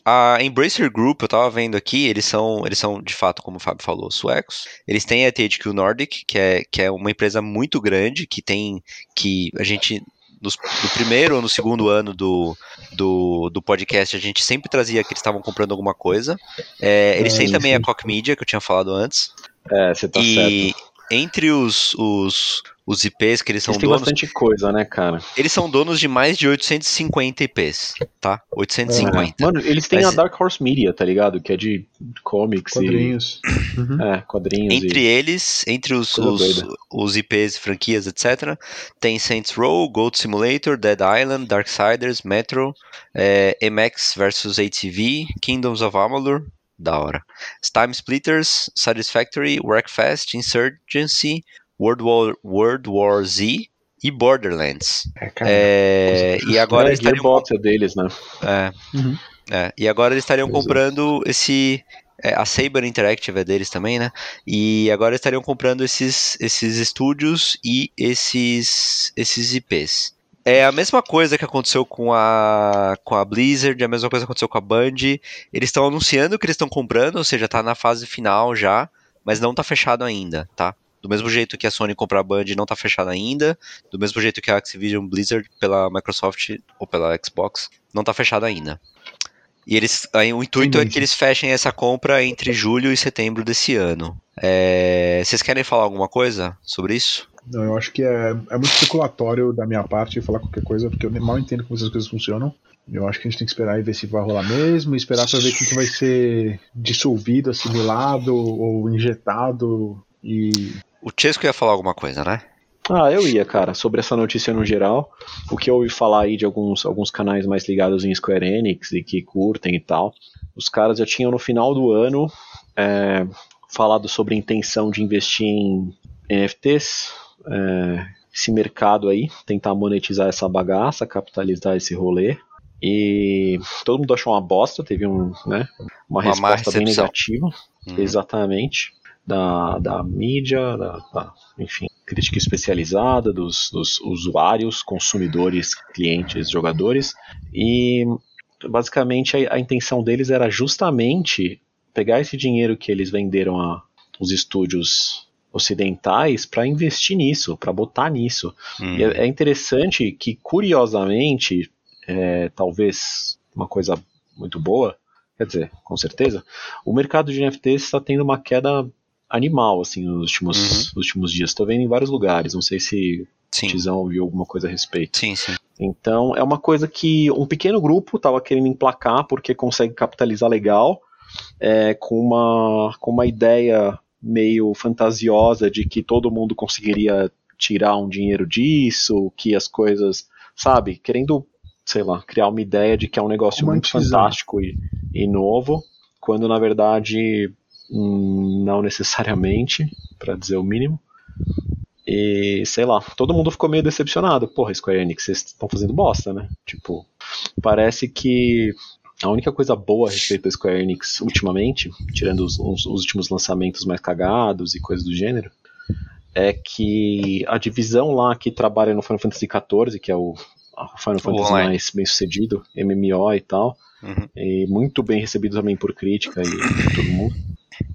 a Embracer Group, eu tava vendo aqui, eles são, eles são de fato, como o Fábio falou, suecos. Eles têm a THQ Nordic, que é, que é uma empresa muito grande, que tem, que a gente, nos- no primeiro ou no segundo ano do, do, do podcast, a gente sempre trazia que eles estavam comprando alguma coisa. É, eles É, têm isso também a. Koch Media, que eu tinha falado antes. É, você tá e, certo. Entre os, os, os IPs que eles são Eles têm donos, bastante coisa, né, cara? eles são donos de mais de 850 IPs, tá? 850. Mano, eles têm Mas- a Dark Horse Media, tá ligado? Que é de comics Quadrinhos. Uhum. e. É, quadrinhos. Entre e... eles, entre os, os, os IPs, franquias, etc., tem Saints Row, Gold Simulator, Dead Island, Darksiders, Metro, é, MX vs ATV, Kingdoms of Amalur, da hora. Time Splitters, Satisfactory, Wreckfest, Insurgency, World War, World War Z e Borderlands. É, cara. É, e agora é, eles estariam Gearbox é deles, né? é, Uhum. é, e agora eles estariam é. comprando esse. é, a Saber Interactive é deles também, né? E agora eles estariam comprando esses, esses estúdios e esses, esses IPs. É a mesma coisa que aconteceu com a, com a Blizzard, é a mesma coisa que aconteceu com a Band. Eles estão anunciando que eles estão comprando, ou seja, tá na fase final já, mas não tá fechado ainda, tá? Do mesmo jeito que a Sony comprar a Band não tá fechada ainda, do mesmo jeito que a Activision Blizzard pela Microsoft ou pela Xbox não tá fechada ainda. E eles, aí, o intuito é Entendi. que eles fechem essa compra entre julho e setembro desse ano. É, vocês querem falar alguma coisa sobre isso? Não, eu acho que é, é muito especulatório da minha parte falar qualquer coisa, porque eu mal entendo como essas coisas funcionam. Eu acho que a gente tem que esperar e ver se vai rolar mesmo, e esperar pra ver o que que vai ser dissolvido, assimilado ou injetado. E O Chesco ia falar alguma coisa, né? Ah, eu ia, cara, sobre essa notícia no geral. O que eu ouvi falar aí de alguns, alguns canais mais ligados em Square Enix e que curtem e tal. Os caras já tinham no final do ano é, falado sobre a intenção de investir em NFTs, é, esse mercado aí, tentar monetizar essa bagaça, capitalizar esse rolê. E todo mundo achou uma bosta, teve um, né, uma, Uma resposta bem negativa. Uhum. Exatamente. Da, da mídia, da, da- enfim, crítica especializada dos, dos usuários, consumidores, clientes, jogadores. E basicamente a, a intenção deles era justamente pegar esse dinheiro que eles venderam a os estúdios ocidentais para investir nisso, para botar nisso. Hum. E é é interessante que, curiosamente, é, talvez uma coisa muito boa, quer dizer, com certeza, o mercado de NFTs está tendo uma queda animal assim nos últimos, Uhum. últimos dias. Estou vendo em vários lugares, não sei se o Sim, Tizão ouviu alguma coisa a respeito. sim, sim. Então é uma coisa que um pequeno grupo estava querendo emplacar porque consegue capitalizar legal, é, com, uma, com uma ideia meio fantasiosa de que todo mundo conseguiria tirar um dinheiro disso, que as coisas, sabe, querendo, sei lá, criar uma ideia de que é um negócio muito fantástico e, e novo, quando na verdade hum, não necessariamente, para dizer o mínimo. E sei lá, todo mundo ficou meio decepcionado. Porra, Square Enix, vocês estão fazendo bosta, né? Tipo, parece que a única coisa boa a respeito da Square Enix ultimamente, tirando os, os- os últimos lançamentos mais cagados e coisas do gênero, é que a divisão lá que trabalha no Final Fantasy XIV, que é o Final Fantasy online. mais bem sucedido, MMO e tal, Uhum. e muito bem recebido também por crítica e por todo mundo.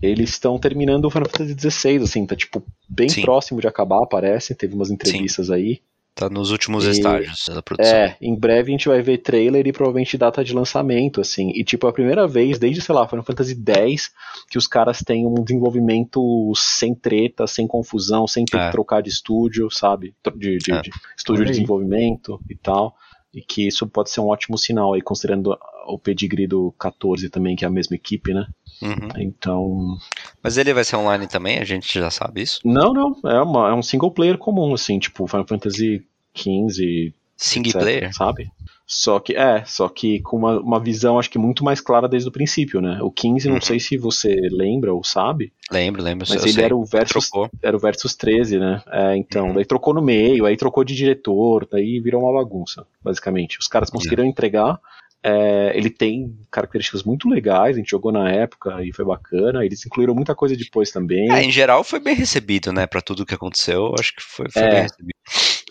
Eles estão terminando o Final Fantasy XVI, assim, tá tipo bem Sim. próximo de acabar, parece. Teve umas entrevistas aí. Tá nos últimos E- estágios da produção. É, em breve a gente vai ver trailer e provavelmente data de lançamento, assim. E tipo, é a primeira vez desde, sei lá, Final Fantasy X que os caras têm um desenvolvimento sem treta, sem confusão, sem ter É. que trocar de estúdio, sabe? De, de- É. de estúdio Olha de aí. desenvolvimento e tal. E que isso pode ser um ótimo sinal aí, considerando o pedigree do 14 também, que é a mesma equipe, né? Uhum. Então. Mas ele vai ser online também, a gente já sabe isso. Não, não, é, uma, é um single player comum, assim, tipo Final Fantasy XV, Single etc, player? sabe? Só que, é, só que com uma, uma visão, acho que muito mais clara desde o princípio, né? O 15, não Uhum. sei se você lembra ou sabe, Lembro, lembro. mas ele sei. era o Versus, Trocou. era o Versus 13, né? É, então, Uhum. daí trocou no meio, aí trocou de diretor, daí virou uma bagunça, basicamente. Os caras conseguiram entregar, é, ele tem características muito legais, a gente jogou na época e foi bacana, eles incluíram muita coisa depois também. É, em geral foi bem recebido, né? Pra tudo que aconteu, acho que foi, foi É, bem recebido.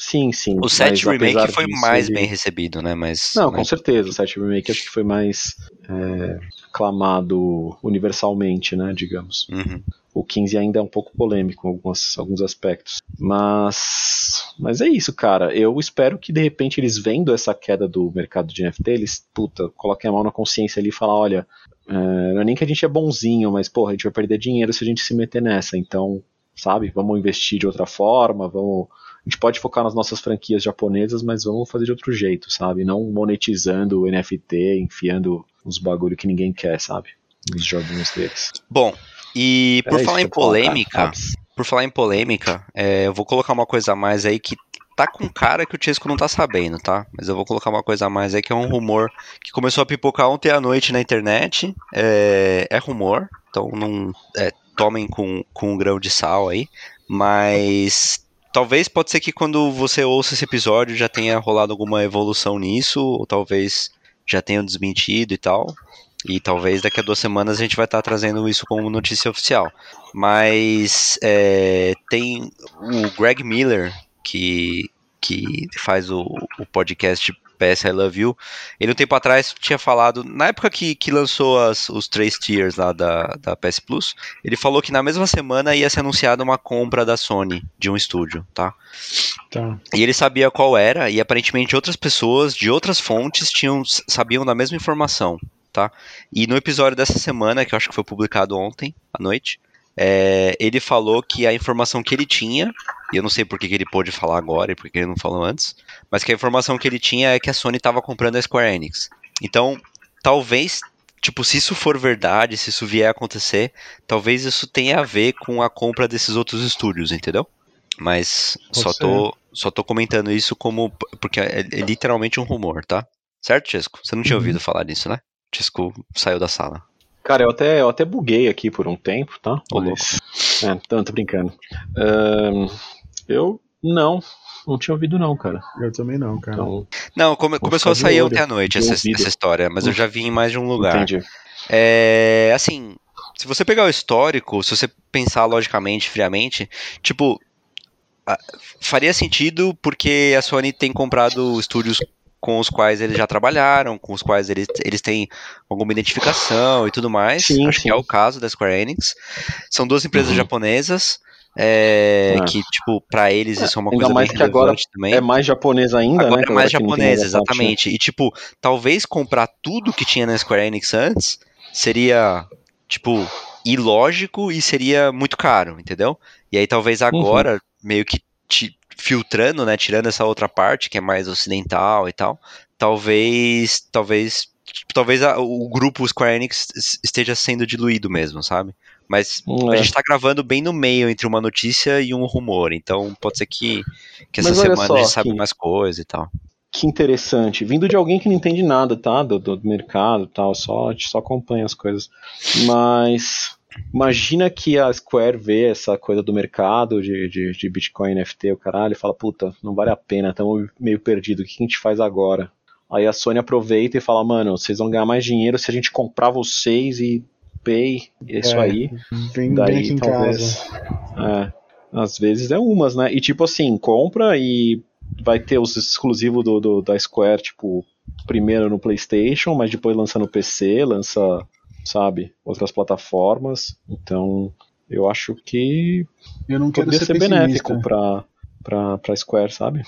Sim, sim. O 7 mas Remake foi disso, mais ele- bem recebido, né? Mas. Não, com mas- certeza. O 7 Remake acho que foi mais é, aclamado universalmente, né, digamos. Uhum. O 15 ainda é um pouco polêmico em algumas, alguns aspectos. Mas, mas é isso, cara. Eu espero que de repente eles vendo essa queda do mercado de NFT, eles, puta, coloquem a mão na consciência ali e falar, olha, é, não é nem que a gente é bonzinho, mas porra, a gente vai perder dinheiro se a gente se meter nessa. Então, sabe? Vamos investir de outra forma, vamos. A gente pode focar nas nossas franquias japonesas, mas vamos fazer de outro jeito, sabe? Não monetizando o NFT, enfiando uns bagulho que ninguém quer, sabe? Nos joguinhos deles. Bom, e por É falar em falar, polêmica, por falar em polêmica, é, eu vou colocar uma coisa a mais aí que tá com cara que o Chesco não tá sabendo, tá? Mas eu vou colocar uma coisa a mais aí que é um rumor que começou a pipocar ontem à noite na internet. É, é rumor, então não é, tomem com, com um grão de sal aí. Mas talvez pode ser que quando você ouça esse episódio já tenha rolado alguma evolução nisso, ou talvez já tenham desmentido e tal. E talvez daqui a duas semanas a gente vai estar trazendo isso como notícia oficial. Mas é, tem o Greg Miller, que, que faz o, o podcast PS I Love You. Ele um tempo atrás tinha falado, na época que, que lançou as, os três tiers lá da, da PS Plus, ele falou que na mesma semana ia ser anunciada uma compra da Sony de um estúdio, tá? Tá. E ele sabia qual era, e aparentemente outras pessoas de outras fontes tinham, sabiam da mesma informação, tá? E no episódio dessa semana, que eu acho que foi publicado ontem à noite, é, ele falou que a informação que ele tinha, e eu não sei por que, que ele pôde falar agora e por que ele não falou antes, mas que a informação que ele tinha é que a Sony estava comprando a Square Enix. Então, talvez, tipo, se isso for verdade, se isso vier a acontecer, talvez isso tenha a ver com a compra desses outros estúdios, entendeu? Mas Pode só ser. tô, só tô comentando isso como. Porque é, é literalmente um rumor, tá? Certo, Chesco? Você não tinha Uhum. ouvido falar disso, né? Chesco saiu da sala. Cara, eu até, eu até buguei aqui por um tempo, tá? Ô, Mas- É, tô, tô brincando. Eu não, não tinha ouvido não, cara. Eu também não, cara. Então, Não, come- começou a sair ontem à noite essa, essa história, mas eu já vi em mais de um lugar. entendi. É, assim, se você pegar o histórico, se você pensar logicamente, friamente, tipo, faria sentido porque a Sony tem comprado estúdios com os quais eles já trabalharam, com os quais eles, eles têm alguma identificação e tudo mais. Sim, Acho sim. que é o caso da Square Enix. São duas empresas Uhum. japonesas. É, É. que, tipo, pra eles isso é uma Ainda coisa mais bem que agora também. É mais japonês ainda, Agora né? é mais a parte- exatamente. E, tipo, talvez comprar tudo que tinha na Square Enix antes seria, tipo, ilógico e seria muito caro, entendeu? E aí talvez Uhum. agora, meio que ti- filtrando, né, tirando essa outra parte que é mais ocidental e tal, talvez, talvez, tipo, talvez a- o grupo Square Enix es- esteja sendo diluído mesmo, sabe? Mas Hum, a é. gente tá gravando bem no meio entre uma notícia e um rumor, então pode ser que, que essa semana só, a gente saiba Kim. mais coisa e tal. Que interessante. Vindo de alguém que não entende nada, tá? Do, do mercado e tal, só, a gente só acompanha as coisas. Mas imagina que a Square vê essa coisa do mercado de, de, de Bitcoin, NFT, o caralho, e fala, puta, não vale a pena, estamos meio perdido, o que a gente faz agora? Aí a Sony aproveita e fala, mano, vocês vão ganhar mais dinheiro se a gente comprar vocês e pay, isso É, aí. Vem, Daí, aqui em talvez. casa. É, às vezes é umas, né? E tipo assim, compra e vai ter os exclusivos do, do- da Square, tipo, primeiro no PlayStation, mas depois lança no PC, lança, sabe, outras plataformas. Então, eu acho que Eu não quero poderia ser, ser benéfico pra, pra, pra Square, sabe?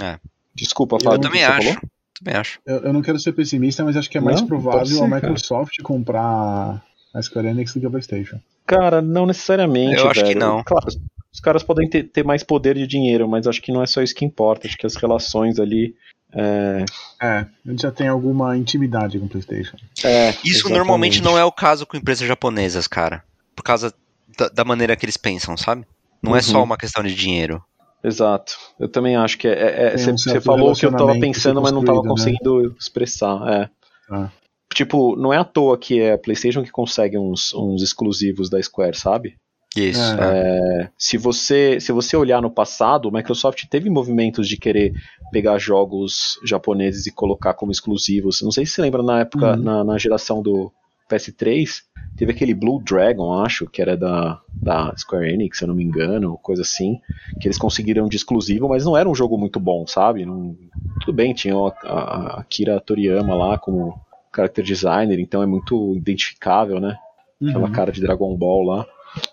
É. Desculpa, Eu Fábio, que também acho. falou? Também acho. Eu, eu não quero ser pessimista, mas acho que é mais Não, provável a cara. Microsoft comprar a Square Enix do que a PlayStation. Cara, não necessariamente, Eu acho que não. Claro, os caras podem ter, ter mais poder de dinheiro, mas acho que não é só isso que importa. Acho que as relações ali. É, É, a gente já tem alguma intimidade com o PlayStation. é, Isso exatamente. normalmente não é o caso com empresas japonesas, cara. Por causa da, da maneira que eles pensam, sabe? Não é só Uhum. uma questão de dinheiro. Exato. Eu também acho que é. Tem um Você certo falou o que eu tava pensando, mas não tava né? conseguindo expressar. É. Ah. Tipo, não é à toa que é a PlayStation que consegue uns, uns exclusivos da Square, sabe? Isso. É. é. Se você, se você olhar no passado, o Microsoft teve movimentos de querer pegar jogos japoneses e colocar como exclusivos. Não sei se você lembra na época, Uhum. na, na geração do PS3, teve aquele Blue Dragon, acho, que era da, da Square Enix, se eu não me engano, coisa assim, que eles conseguiram de exclusivo, mas não era um jogo muito bom, sabe? Não- tudo bem, tinha a, a a Akira Toriyama lá como character designer, então é muito identificável, né? aquela Uhum. cara de Dragon Ball lá.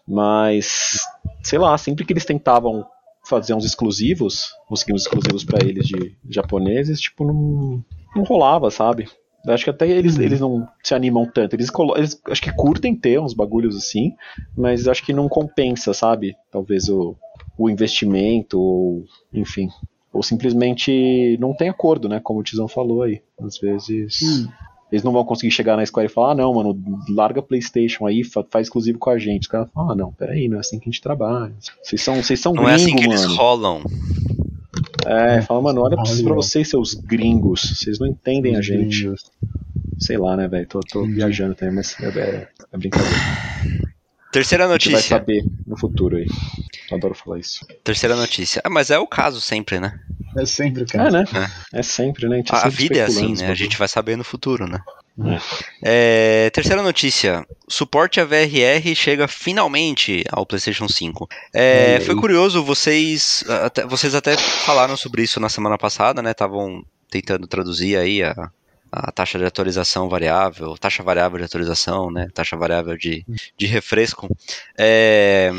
Mas, sei lá, sempre que eles tentavam fazer uns exclusivos, conseguir uns exclusivos pra eles de japoneses, tipo, não, não rolava, sabe? Acho que até eles, eles não se animam tanto. Eles, eles acho que curtem ter uns bagulhos assim, mas acho que não compensa, sabe? Talvez o, o investimento, ou enfim. Ou simplesmente não tem acordo, né? Como o Tizão falou aí. Às vezes. Hum. Eles não vão conseguir chegar na Square e falar, ah, não, mano, larga PlayStation aí, faz exclusivo com a gente. Os caras falam, ah, não, peraí, não é assim que a gente trabalha. Vocês são, vocês são Não gringos, é assim que mano. eles rolam. É, fala, mano, olha Olha. pra vocês, seus gringos. Vocês não entendem a gente. gringos. Sei lá, né, velho? Tô, tô viajando também, mas é, é, é brincadeira. Terceira A gente vai notícia. saber no futuro aí. Eu adoro falar isso. Terceira notícia. Ah, mas é o caso sempre, né? É sempre, É, cara. né? É sempre, né? A, gente A, vida é assim, né? A gente vai saber no futuro, né? É, terceira notícia. Suporte a VRR chega finalmente ao PlayStation 5. É, foi curioso, vocês até, vocês até falaram sobre isso na semana passada, né? Estavam tentando traduzir aí a, a taxa de atualização variável, taxa variável de atualização, né? Taxa variável de, de refresco. É,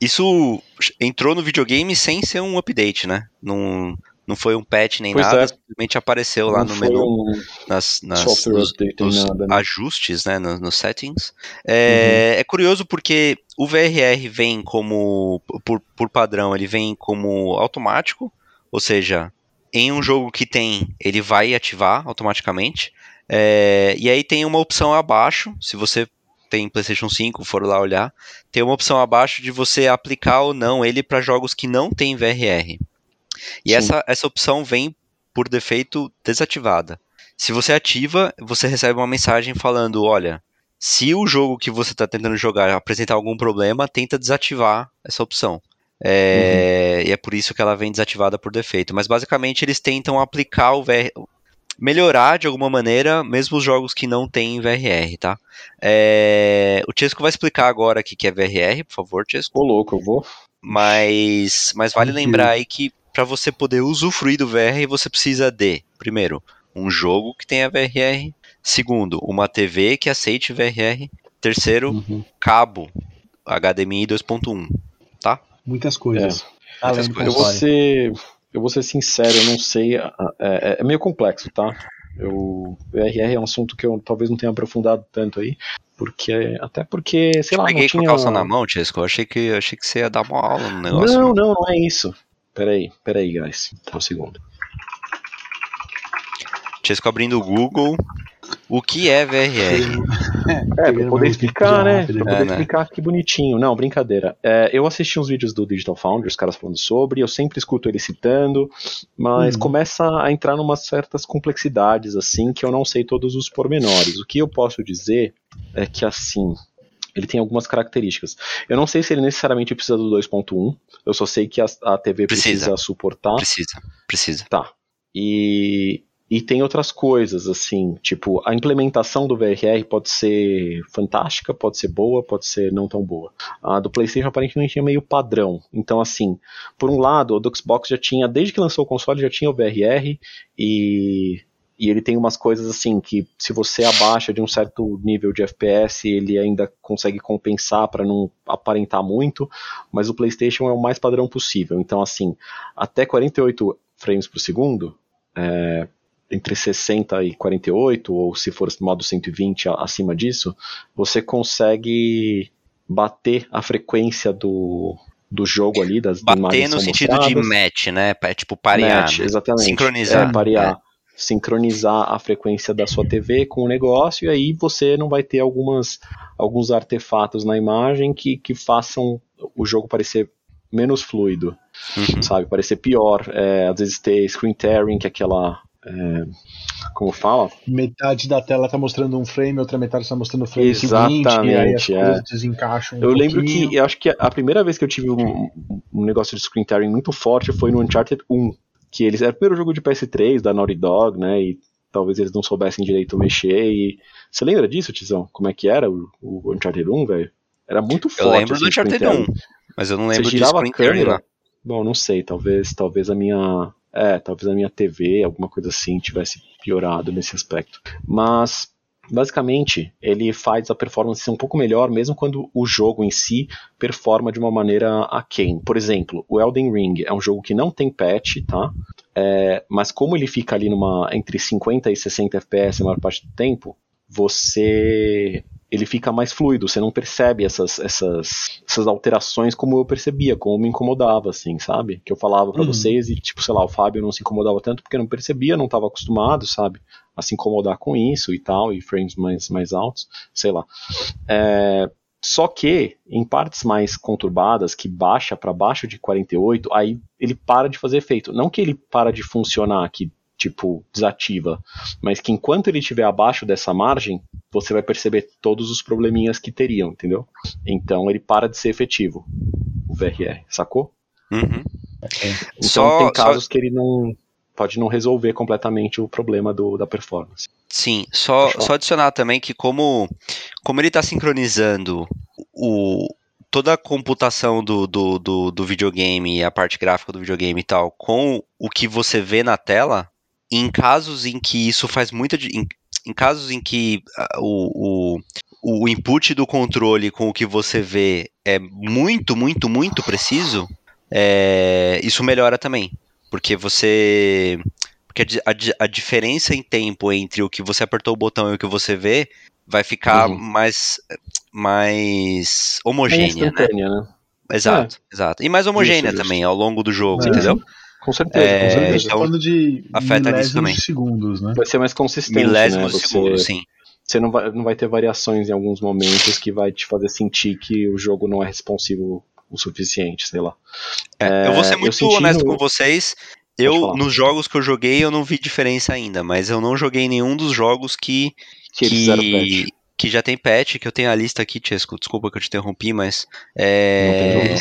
isso entrou no videogame sem ser um update, né? Não, não foi um patch nem Pois nada, é. simplesmente apareceu lá Não no menu um nas, nas- nos, nos nada, né? ajustes, né, nos, nos settings. É, Uhum. é curioso porque o VRR vem como, por, por padrão, ele vem como automático, ou seja, em um jogo que tem, ele vai ativar automaticamente. É, e aí tem uma opção abaixo, se você tem PlayStation 5, for lá olhar, tem uma opção abaixo de você aplicar ou não ele para jogos que não tem VRR. E Sim. essa, essa opção vem por defeito desativada. Se você ativa, você recebe uma mensagem falando: olha, se o jogo que você está tentando jogar apresentar algum problema, tenta desativar essa opção. É, E é por isso que ela vem desativada por defeito. Mas basicamente eles tentam aplicar o VR. Melhorar de alguma maneira, mesmo os jogos que não têm VRR, tá? É, O Chesco vai explicar agora o que é VRR, por favor, Chesco. Ô, louco, eu vou. Mas, mas vale Thank lembrar aí que para você poder usufruir do VR, você precisa de, primeiro, um jogo que tenha VRR, segundo, uma TV que aceite VRR, terceiro, Uhum. cabo HDMI 2.1, tá? Muitas coisas. Além do coisas. Eu vou ser. Eu vou ser sincero, eu não sei. a- a- É, é meio complexo, tá? Eu, VRR é um assunto que eu talvez não tenha aprofundado tanto aí. Porque. Até porque, sei lá, Peguei não com a tinha. calça na mão, Chesco, eu achei que, eu achei que você ia dar uma aula no negócio. Não, não, não é isso. Peraí, peraí, guys. Um segundo. Chesco abrindo o Google, o que é VRR? É, pra poder explicar, né? Pra É, poder né? explicar que bonitinho. Não, brincadeira. É, eu assisti uns vídeos do Digital Foundry, os caras falando sobre, eu sempre escuto ele citando, mas Uhum. começa a entrar em umas certas complexidades, assim, que eu não sei todos os pormenores. O que eu posso dizer é que, assim, ele tem algumas características. Eu não sei se ele necessariamente precisa do 2.1, eu só sei que a, a TV precisa, Precisa. suportar. Precisa, precisa. Tá. E, e tem outras coisas, assim, tipo, a implementação do VRR pode ser fantástica, pode ser boa, pode ser não tão boa. A do PlayStation aparentemente é meio padrão. Então, assim, por um lado, o do Xbox já tinha, desde que lançou o console, já tinha o VRR e. E ele tem umas coisas assim que, se você abaixa de um certo nível de FPS, ele ainda consegue compensar para não aparentar muito, mas o PlayStation é o mais padrão possível. Então, assim, até 48 frames por segundo, é, entre 60 e 48, ou se for modo 120 a- acima disso, você consegue bater a frequência do, do jogo ali, das Bater no sentido de mostradas. match, né? É tipo parear, Match, exatamente. Sincronizar. É, parear. Sincronizar a frequência da sua TV com o negócio, e aí você não vai ter algumas, alguns artefatos na imagem que, que façam o jogo parecer menos fluido, Uhum. sabe? Parecer pior. É, às vezes ter screen tearing, que é aquela. É, como fala? Metade da tela tá mostrando um frame, outra metade tá mostrando o frame seguinte, e aí as Exatamente, é. coisas desencaixam um Eu lembro pouquinho. que eu acho que a primeira vez que eu tive um, um negócio de screen tearing muito forte foi no Uncharted 1, que eles era o primeiro jogo de PS3 da Naughty Dog, né? E talvez eles não soubessem direito mexer. E você lembra disso, Tizão? Como é que era o, o Uncharted 1, velho? Era muito forte. Eu lembro assim, do Uncharted tearing. 1, mas eu não Você lembro de girava a screen tearing, câmera? Bom, não sei, talvez, talvez a minha, é, talvez a minha TV, alguma coisa assim, tivesse piorado nesse aspecto. Mas basicamente, ele faz a performance ser um pouco melhor, mesmo quando o jogo em si performa de uma maneira aquém. Por exemplo, o Elden Ring é um jogo que não tem patch, tá? É, mas como ele fica ali numa entre 50 e 60 FPS a maior parte do tempo, você ele fica mais fluido, você não percebe essas, essas, essas alterações como eu percebia, como me incomodava, assim, sabe? Que eu falava para uhum. vocês e, tipo, sei lá, o Fábio não se incomodava tanto porque não percebia, não estava acostumado, sabe? A se incomodar com isso e tal, e frames mais, mais altos, sei lá. É, só que, em partes mais conturbadas, que baixa para baixo de 48, aí ele para de fazer efeito. Não que ele para de funcionar, que tipo, desativa. Mas que enquanto ele estiver abaixo dessa margem, você vai perceber todos os probleminhas que teriam, entendeu? Então ele para de ser efetivo, o VRR, sacou? Uhum. Então só, tem casos só... que ele não pode não resolver completamente o problema do, da performance. Sim, só, só adicionar também que como, como ele está sincronizando o, toda a computação do, do, do, do videogame, a parte gráfica do videogame e tal, com o que você vê na tela, em casos em que isso faz muita. Em, em casos em que uh, o, o, o input do controle com o que você vê é muito, muito, muito preciso, é, isso melhora também. Porque você. Porque a, a, diferença em tempo entre o que você apertou o botão e o que você vê vai ficar uhum. mais, mais homogênea. É né? né? Exato, é. exato. E mais homogênea isso, também isso. ao longo do jogo, entendeu? Com certeza, é, com certeza. Então, falando de afeta nisso também. segundos, né? Vai ser mais consistente, milésimos né? Você, segundos, sim. Você não vai, não vai ter variações em alguns momentos que vai te fazer sentir que o jogo não é responsivo o suficiente, sei lá. É, eu vou ser muito honesto no... com vocês. Eu, nos jogos que eu joguei, eu não vi diferença ainda, mas eu não joguei nenhum dos jogos que, que, que, que já tem patch, que eu tenho a lista aqui, Chesco, desculpa que eu te interrompi, mas é,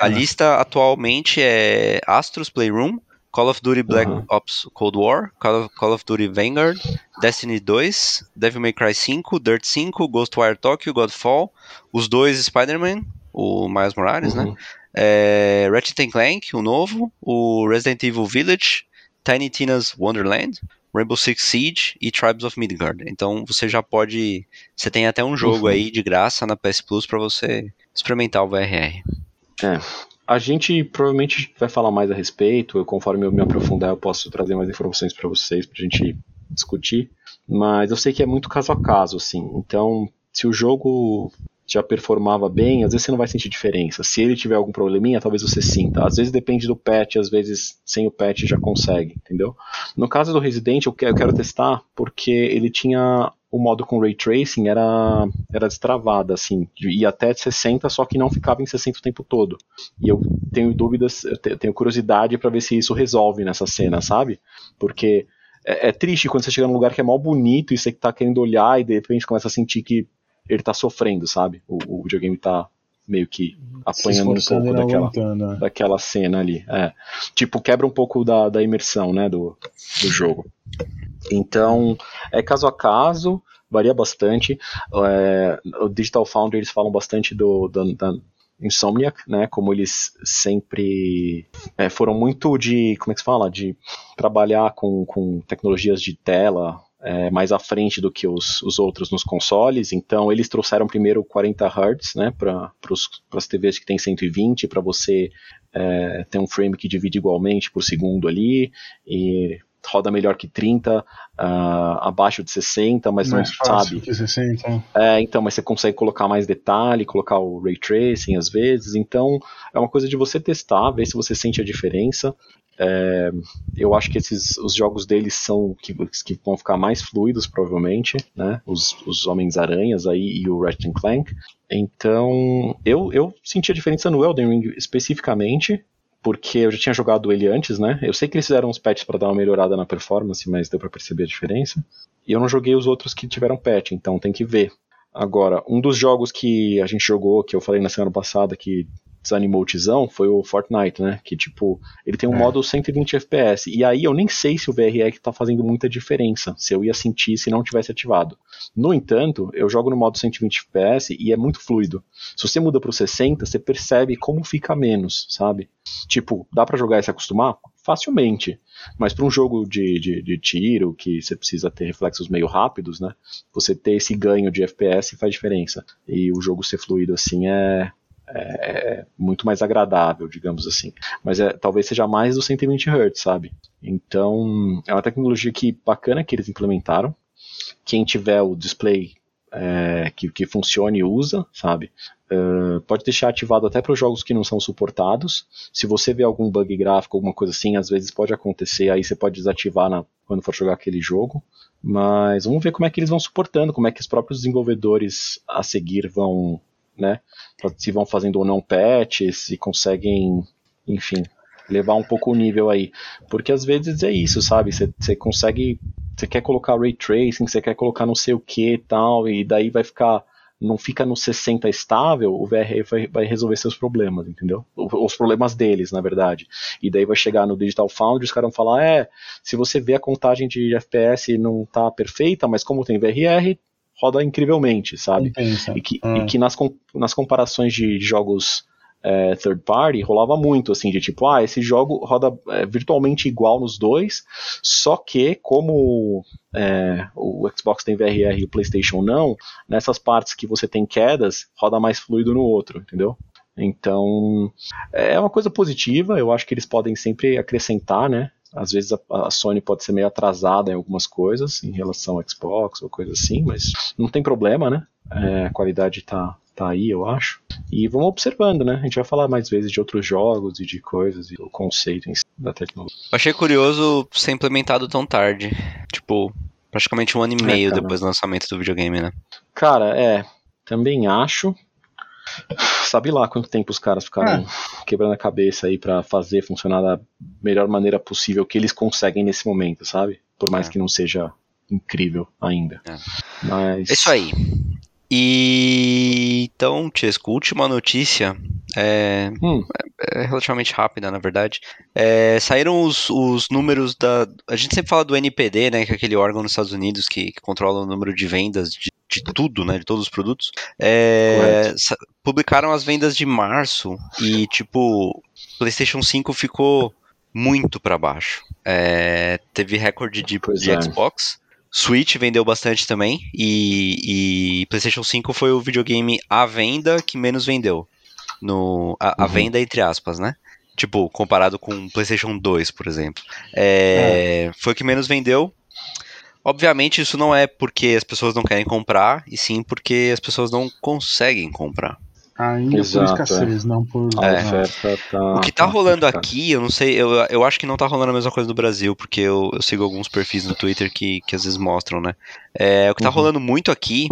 a lista atualmente é Astros Playroom, Call of Duty Black uhum. Ops Cold War, Call of, Call of Duty Vanguard, Destiny 2, Devil May Cry 5, Dirt 5, Ghostwire Tokyo, Godfall, os dois Spider-Man, o Miles Morales, né? uhum. né? É, Ratchet Clank, o novo, o Resident Evil Village, Tiny Tina's Wonderland, Rainbow Six Siege e Tribes of Midgard. Então você já pode. Você tem até um jogo uhum. aí de graça na PS Plus para você experimentar o VRR. É. A gente provavelmente vai falar mais a respeito. Conforme eu me aprofundar, eu posso trazer mais informações para vocês pra gente discutir. Mas eu sei que é muito caso a caso, assim. Então, se o jogo já performava bem, às vezes você não vai sentir diferença. Se ele tiver algum probleminha, talvez você sinta. Às vezes depende do patch, às vezes sem o patch já consegue, entendeu? No caso do Resident, eu quero testar porque ele tinha o modo com ray tracing era era destravado assim, ia até 60, só que não ficava em 60 o tempo todo. E eu tenho dúvidas, eu tenho curiosidade para ver se isso resolve nessa cena, sabe? Porque é, é, triste quando você chega num lugar que é mal bonito e você tá querendo olhar e de repente começa a sentir que ele tá sofrendo, sabe? O, o videogame tá meio que apanhando um pouco daquela, né? daquela cena ali. É. Tipo, quebra um pouco da, da imersão, né, do, do jogo. Então, é caso a caso, varia bastante. É, o Digital Foundry, eles falam bastante do, do da Insomniac, né, como eles sempre é, foram muito de, como é que se fala, de trabalhar com, com tecnologias de tela, é, mais à frente do que os, os outros nos consoles, então eles trouxeram primeiro 40 Hz né, para as TVs que tem 120, para você é, ter um frame que divide igualmente por segundo ali, e roda melhor que 30, uh, ah, abaixo de 60, mas mais não sabe. Que 60. É, então, mas você consegue colocar mais detalhe, colocar o ray tracing às vezes, então é uma coisa de você testar, ver se você sente a diferença. É, eu acho que esses os jogos deles são que, que vão ficar mais fluidos provavelmente, né? Os, os Homens-Aranhas aí e o Ratchet Clank. Então, eu, eu senti a diferença no Elden Ring especificamente, porque eu já tinha jogado ele antes, né? Eu sei que eles fizeram uns patches para dar uma melhorada na performance, mas deu para perceber a diferença. E eu não joguei os outros que tiveram patch, então tem que ver. Agora, um dos jogos que a gente jogou, que eu falei na semana passada, que desanimou o Tizão foi o Fortnite, né? Que tipo, ele tem um é. modo 120 FPS. E aí eu nem sei se o VRX tá fazendo muita diferença, se eu ia sentir se não tivesse ativado. No entanto, eu jogo no modo 120 FPS e é muito fluido. Se você muda pro 60, você percebe como fica menos, sabe? Tipo, dá para jogar e se acostumar? facilmente. Mas para um jogo de, de, de, tiro, que você precisa ter reflexos meio rápidos, né? Você ter esse ganho de FPS faz diferença. E o jogo ser fluido assim é, é, é muito mais agradável, digamos assim. Mas é, talvez seja mais do 120 Hz, sabe? Então, é uma tecnologia que bacana que eles implementaram. Quem tiver o display é, que, que funcione usa, sabe? Uh, pode deixar ativado até para os jogos que não são suportados. Se você vê algum bug gráfico, alguma coisa assim, às vezes pode acontecer, aí você pode desativar na, quando for jogar aquele jogo. Mas vamos ver como é que eles vão suportando, como é que os próprios desenvolvedores a seguir vão, né? Se vão fazendo ou não patches, se conseguem, enfim, levar um pouco o nível aí. Porque às vezes é isso, sabe? Você consegue você quer colocar ray tracing, você quer colocar não sei o que tal, e daí vai ficar, não fica no 60 estável, o VR vai, vai resolver seus problemas, entendeu? Os problemas deles, na verdade. E daí vai chegar no Digital Foundry, os caras vão falar, é, se você vê a contagem de FPS não tá perfeita, mas como tem VRR, roda incrivelmente, sabe? E que, e que nas, nas comparações de jogos é, third party rolava muito, assim, de tipo, ah, esse jogo roda é, virtualmente igual nos dois, só que como é, o Xbox tem VRR e o PlayStation não, nessas partes que você tem quedas, roda mais fluido no outro, entendeu? Então, é uma coisa positiva, eu acho que eles podem sempre acrescentar, né? Às vezes a, a, Sony pode ser meio atrasada em algumas coisas em relação ao Xbox ou coisa assim, mas não tem problema, né? É, a qualidade tá, tá aí, eu acho. E vamos observando, né? A gente vai falar mais vezes de outros jogos e de coisas e o conceito em si da tecnologia. Eu achei curioso ser implementado tão tarde. Tipo, praticamente um ano e é, meio é, depois do lançamento do videogame, né? Cara, é. Também acho. Sabe lá quanto tempo os caras ficaram é. quebrando a cabeça aí para fazer funcionar da melhor maneira possível que eles conseguem nesse momento, sabe? Por mais é. que não seja incrível ainda. É. Mas... É isso aí. E então, Chesco, última notícia é, hum. é, relativamente rápida, na verdade. É, saíram os, os números da. A gente sempre fala do NPD, né? Que é aquele órgão nos Estados Unidos que, que controla o número de vendas de, de tudo, né? De todos os produtos. É, publicaram as vendas de março e, tipo, PlayStation 5 ficou muito para baixo. É, teve recorde de, de é. Xbox. Switch vendeu bastante também, e, e, PlayStation 5 foi o videogame à venda que menos vendeu. No, a, a uhum. venda, entre aspas, né? Tipo, comparado com PlayStation 2, por exemplo. É, é. Foi o que menos vendeu. Obviamente, isso não é porque as pessoas não querem comprar, e sim porque as pessoas não conseguem comprar. Ainda Exato, por escassez, é. não por. É. Tá, o que tá, tá rolando aqui, eu não sei, eu, eu acho que não tá rolando a mesma coisa no Brasil, porque eu, eu sigo alguns perfis no Twitter que, que às vezes mostram, né? É, o que tá uhum. rolando muito aqui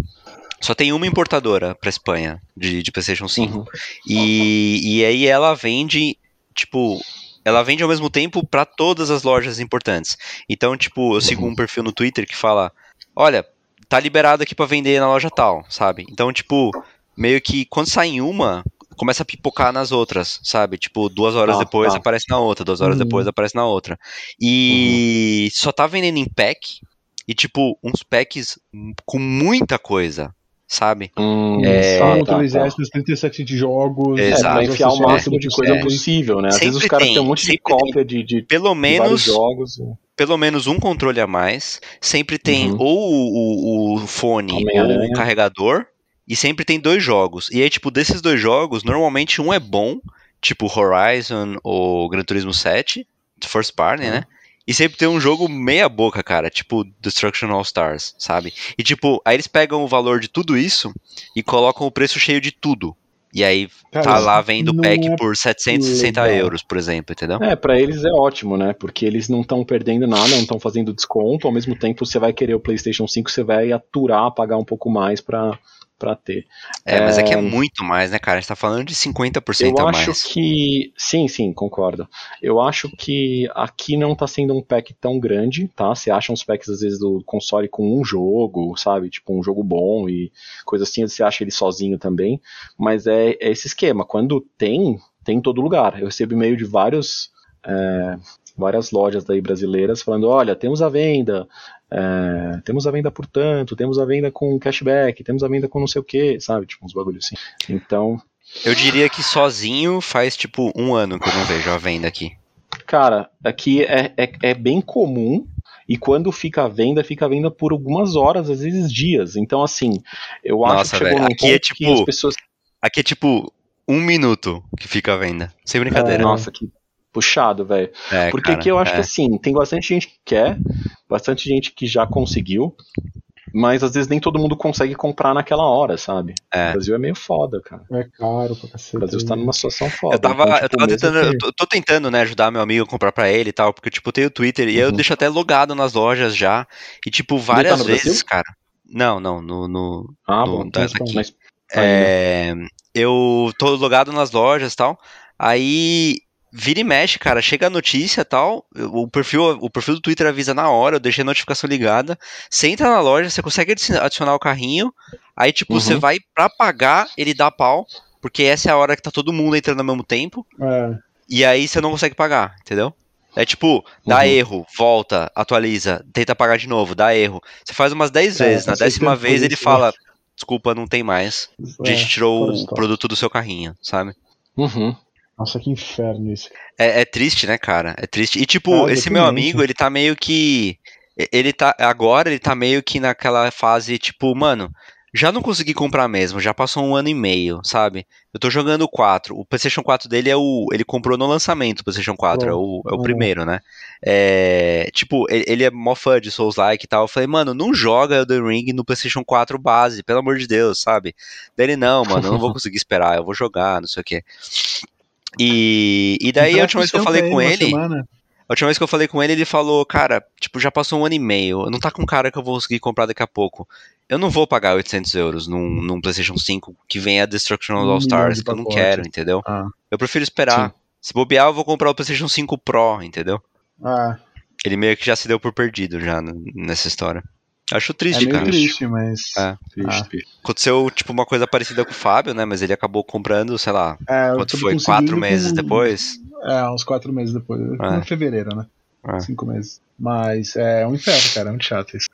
só tem uma importadora para Espanha de, de PlayStation 5. Uhum. E, e aí ela vende, tipo, ela vende ao mesmo tempo para todas as lojas importantes. Então, tipo, eu sigo um perfil no Twitter que fala: olha, tá liberado aqui para vender na loja tal, sabe? Então, tipo, meio que quando sai em uma, começa a pipocar nas outras, sabe? Tipo, duas horas ah, depois tá. aparece na outra, duas horas uhum. depois aparece na outra. E uhum. só tá vendendo em pack, e tipo, uns packs com muita coisa, sabe? Hum, é, só tá, tá. 37 de jogos. É, pra enfiar o máximo de coisa é. possível, né? Às sempre vezes os caras têm um monte de cópia de, de, pelo menos, de jogos. Pelo menos um controle a mais. Sempre tem uhum. ou o, o, o fone ou o carregador e sempre tem dois jogos. E aí, tipo, desses dois jogos, normalmente um é bom, tipo Horizon ou Gran Turismo 7, First Party, né? E sempre tem um jogo meia boca, cara, tipo Destruction All Stars, sabe? E tipo, aí eles pegam o valor de tudo isso e colocam o preço cheio de tudo. E aí Cara, tá lá vendo o pack é por 760 legal. euros, por exemplo, entendeu? É, para eles é ótimo, né? Porque eles não estão perdendo nada, não estão fazendo desconto, ao mesmo tempo você vai querer o PlayStation 5, você vai aturar, pagar um pouco mais para para ter. É, mas aqui é, é muito mais, né, cara? A gente tá falando de 50% eu a mais. Eu acho que. Sim, sim, concordo. Eu acho que aqui não tá sendo um pack tão grande, tá? Você acha uns packs, às vezes, do console com um jogo, sabe? Tipo, um jogo bom e coisa assim, você acha ele sozinho também. Mas é, é esse esquema. Quando tem, tem em todo lugar. Eu recebo e-mail de vários. É, várias lojas daí brasileiras falando, olha, temos a venda, é, temos a venda por tanto, temos a venda com cashback, temos a venda com não sei o que, sabe? Tipo, uns bagulhos assim. Então. Eu diria que sozinho faz tipo um ano que eu não vejo a venda aqui. Cara, aqui é, é, é bem comum e quando fica à venda, fica à venda por algumas horas, às vezes dias. Então, assim, eu acho Nossa, que chegou velho, num aqui é tipo- as pessoas. Aqui é tipo um minuto que fica à venda. Sem brincadeira. Nossa, que puxado, velho. É, Porque cara, aqui eu acho é. que assim, tem bastante gente que quer, bastante gente que já conseguiu, mas às vezes nem todo mundo consegue comprar naquela hora, sabe? É. O Brasil é meio foda, cara. É caro pra cacete. O Brasil está numa situação foda. Eu tava, Então, eu tipo, tava mesmo tentando, que- eu tô, tô tentando, né, ajudar meu amigo a comprar pra ele e tal, porque, tipo, tem o Twitter e eu Uhum. deixo até logado nas lojas já, e, tipo, tá várias no vezes, Brasil? cara. Não, não, no, no, Ah, no- bom, então tá, daqui. mas É, eu tô logado nas lojas e tal. Aí vira e mexe, cara. Chega a notícia e tal. O perfil, o perfil do Twitter avisa na hora, eu deixei a notificação ligada. Você entra na loja, você consegue adici- adicionar o carrinho. Aí, tipo, Uhum. você vai pra pagar, ele dá pau. Porque essa é a hora que tá todo mundo entrando ao mesmo tempo. É, E aí você não consegue pagar, entendeu? É tipo, dá Uhum. erro, volta, atualiza, tenta pagar de novo, dá erro. Você faz umas 10 É, vezes. Na sei décima tanto vez ele isso, fala: Desculpa, não tem mais. A é, gente tirou o produto do seu carrinho, sabe? Uhum. Nossa, que inferno isso. É, é triste, né, cara? É triste. E tipo, Ah, esse meu amigo, ele tá meio que. Ele tá. Agora ele tá meio que naquela fase, tipo, mano, já não consegui comprar mesmo, já passou um ano e meio, sabe? Eu tô jogando o 4. O PlayStation 4 dele é o. Ele comprou no lançamento o PlayStation 4, é o, é o primeiro, né? É, tipo, ele, é mó fã de Souls-like e tal. Eu falei, mano, não joga Elden Ring no PlayStation 4 base, pelo amor de Deus, sabe? Daí ele, não, mano, eu não vou conseguir esperar, eu vou jogar, não sei o quê. E, e daí a última vez que eu falei com ele. A última vez que eu falei com ele, ele falou, cara, tipo, já passou um ano e meio, não tá com cara que eu vou conseguir comprar daqui a pouco. Eu não vou pagar 800 euros num, num PlayStation 5 que venha Destruction Um All milhão Stars, de que eu não quero, entendeu? Ah. Eu prefiro esperar. Se bobear, eu vou comprar o PlayStation 5 Pro, entendeu? Ah, Ele meio que já se deu por perdido já nessa história. Acho é triste, meio cara. triste, mas. É. Triste, Ah. triste. Aconteceu, tipo, uma coisa parecida com o Fábio, né? Mas ele acabou comprando, sei lá, É, quanto foi? Quatro meses com- depois? É, uns quatro meses depois. É. Em fevereiro, né? É. Cinco meses. Mas é um inferno, cara. É muito chato isso.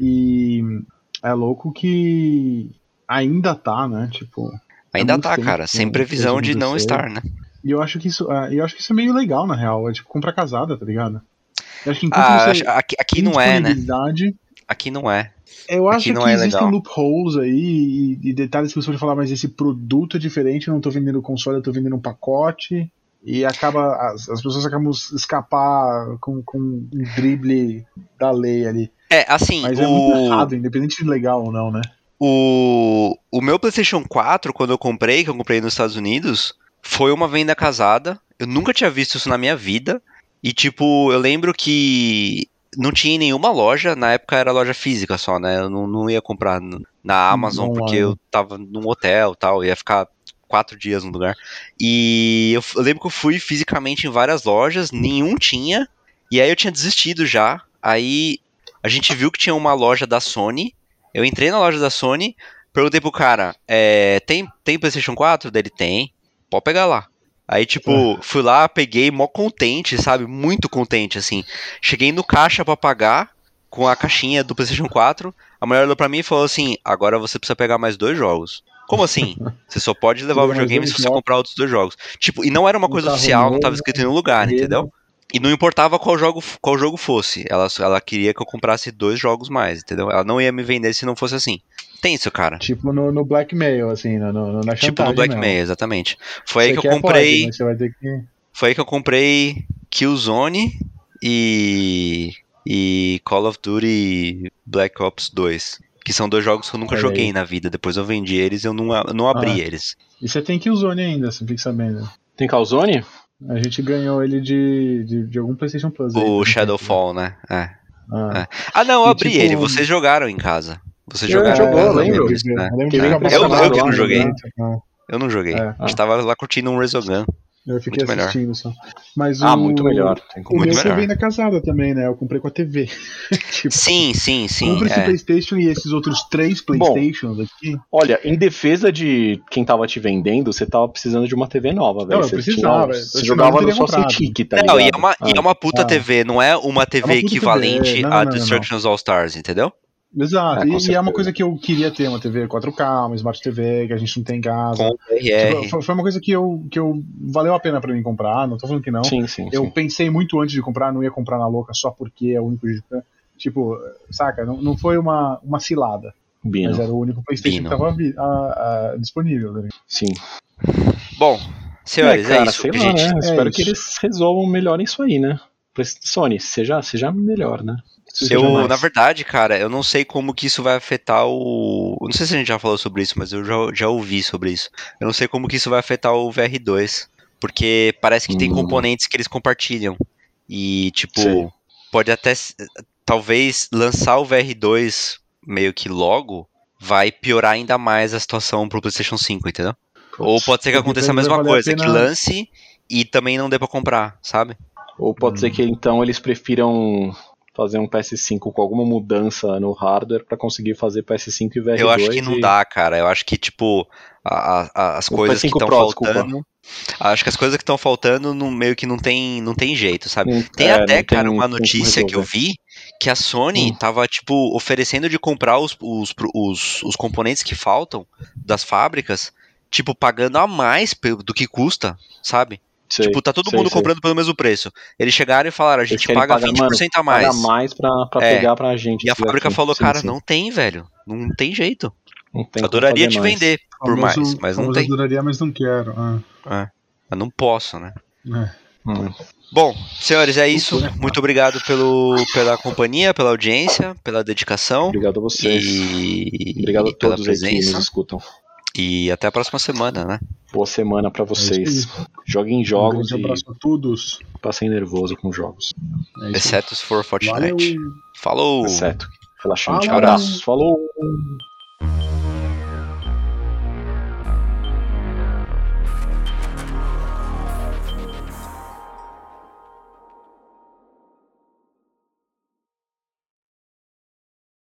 E é louco que ainda tá, né? Tipo. Ainda muito tá, tempo cara, sem previsão de não estar, né? E eu acho que isso. é, eu acho que isso é meio legal, na real. É tipo comprar casada, tá ligado? Eu acho que Ah, você aqui, aqui não é, né? Aqui não é. Eu acho que é existem legal. loopholes aí e, e detalhes que você pode falar, mas esse produto é diferente, eu não tô vendendo console, eu tô vendendo um pacote. E acaba. As, as pessoas acabam escapar com, com um drible da lei ali. É, assim, Mas é muito o, errado, independente de legal ou não, né? o, o meu PlayStation 4, quando eu comprei, que eu comprei nos Estados Unidos, foi uma venda casada. Eu nunca tinha visto isso na minha vida. E, tipo, eu lembro que não tinha em nenhuma loja. Na época era loja física só, né? Eu não, não ia comprar na Amazon porque Online. eu tava num hotel tal. Ia ficar quatro dias no lugar. E eu, eu lembro que eu fui fisicamente em várias lojas, nenhum tinha. E aí eu tinha desistido já. Aí a gente viu que tinha uma loja da Sony. Eu entrei na loja da Sony, perguntei pro cara, é, tem, tem PlayStation 4? Dele tem, pode pegar lá. Aí, tipo, fui lá, peguei, mó contente, sabe? Muito contente, assim. Cheguei no caixa pra pagar, com a caixinha do PlayStation 4. A mulher olhou pra mim e falou assim: agora você precisa pegar mais dois jogos. Como assim? Você só pode levar o videogame se você jogos. comprar outros dois jogos. Tipo, e não era uma Um coisa oficial, não tava escrito em nenhum lugar, rede. entendeu? E não importava qual jogo, qual jogo fosse. Ela, ela queria que eu comprasse dois jogos mais, entendeu? Ela não ia me vender se não fosse assim. Tem isso, cara. Tipo no, no blackmail, assim, no, no, na Tipo no Black mesmo. Mail, exatamente. Foi aí Você que eu comprei. pode, você vai ter que. Foi aí que eu comprei Killzone e. e Call of Duty Black Ops 2. Que são dois jogos que eu nunca Olha joguei aí. na vida. Depois eu vendi eles e eu não, não abri Ah. eles. E você tem Killzone ainda, você fica sabendo. Tem Calzone? A gente ganhou ele de, de, de algum PlayStation Plus. aí, O exemplo. Shadowfall, né? É. Ah. Ah, não, eu E, abri tipo, ele. Vocês jogaram em casa. Vocês Eu jogaram jogou, em eu casa lembro. deles, né? Eu lembro né? Ah, Eu não joguei. É. A gente tava lá curtindo um Resogun. Eu fiquei Muito melhor. assistindo só. Mas Ah, o... muito melhor. Tem O como. Muito meu foi melhor. bem da casada também, né? Eu comprei com a TV. tipo, Sim, sim, sim. compra esse É. PlayStation e esses outros três PlayStations aqui. Olha, em defesa de quem tava te vendendo, você tava precisando de uma TV nova, velho. Não, eu Você precisava, tinha- Você jogava no só comprado. Cintiq, tá Não, ligado? e é, uma, e é Ah. uma puta Ah. TV, não é uma TV puta TV, equivalente não, a não, não, Destructions All Stars, entendeu? Exato, É, e, e é uma coisa que eu queria ter, uma TV 4K, uma Smart TV, que a gente não tem em casa. Tipo, foi, uma coisa que eu, que eu valeu a pena pra mim comprar, não tô falando que não. Sim, sim, Eu sim. pensei muito antes de comprar, não ia comprar na louca só porque é o único Tipo, saca, não, não foi uma, uma cilada, Bino. mas era o único PlayStation Bino. que tava a- a- disponível. ligado? Sim. Bom, senhores, é, cara, isso, sei lá, gente. né? Espero isso. que eles resolvam melhor isso aí, né? Sony, seja, seja melhor, né? Eu, na verdade, cara, eu não sei como que isso vai afetar o. Não sei se a gente já falou sobre isso, mas eu já, já ouvi sobre isso. Eu não sei como que isso vai afetar o VR2. Porque parece que tem Hum. componentes que eles compartilham. E, tipo, Sei. pode até. Talvez lançar o VR2 meio que logo vai piorar ainda mais a situação pro PlayStation 5, entendeu? Ou pode ser que aconteça a mesma a coisa, que lance e também não dê pra comprar, sabe? Ou pode ser que então eles prefiram fazer um PS5 com alguma mudança no hardware pra conseguir fazer PS5 e VR2. Eu acho que não e- dá, cara. Eu acho que, tipo, a- a- as O coisas que PS5 estão Pro, desculpa. faltando. Acho que as coisas que estão faltando não- meio que não tem, não tem jeito, sabe? Não- Tem é, até, tem- cara, uma notícia que eu vi que a Sony Hum. tava, tipo, oferecendo de comprar os, os, os, os componentes que faltam das fábricas, tipo, pagando a mais do que custa, sabe? Sei, tipo, tá todo sei, mundo sei. comprando pelo mesmo preço. Eles chegaram e falaram, a gente paga pagar, 20% a Paga mais. mais pra, pra É. pegar pra gente. E a fábrica daqui. falou, Sim, cara, sim. não tem, velho. Não tem jeito. Não tem Adoraria te mais. vender por Famoso- mais, mas não tem. adoraria, mas não quero. ah, Eu não posso, né? é. Hum. Bom, senhores, é isso. Loucura. Muito obrigado pelo, pela companhia, pela audiência, pela dedicação. Obrigado a vocês. E, Obrigado a pela todos que presença. nos escutam. E até a próxima semana, né? Boa semana pra vocês. isso Joguem Um jogos e abraço a todos. passem nervoso com jogos. É. Exceto se for Valeu. Fortnite. Falou! Exceto. Relaxante. Falou. Abraços. Falou.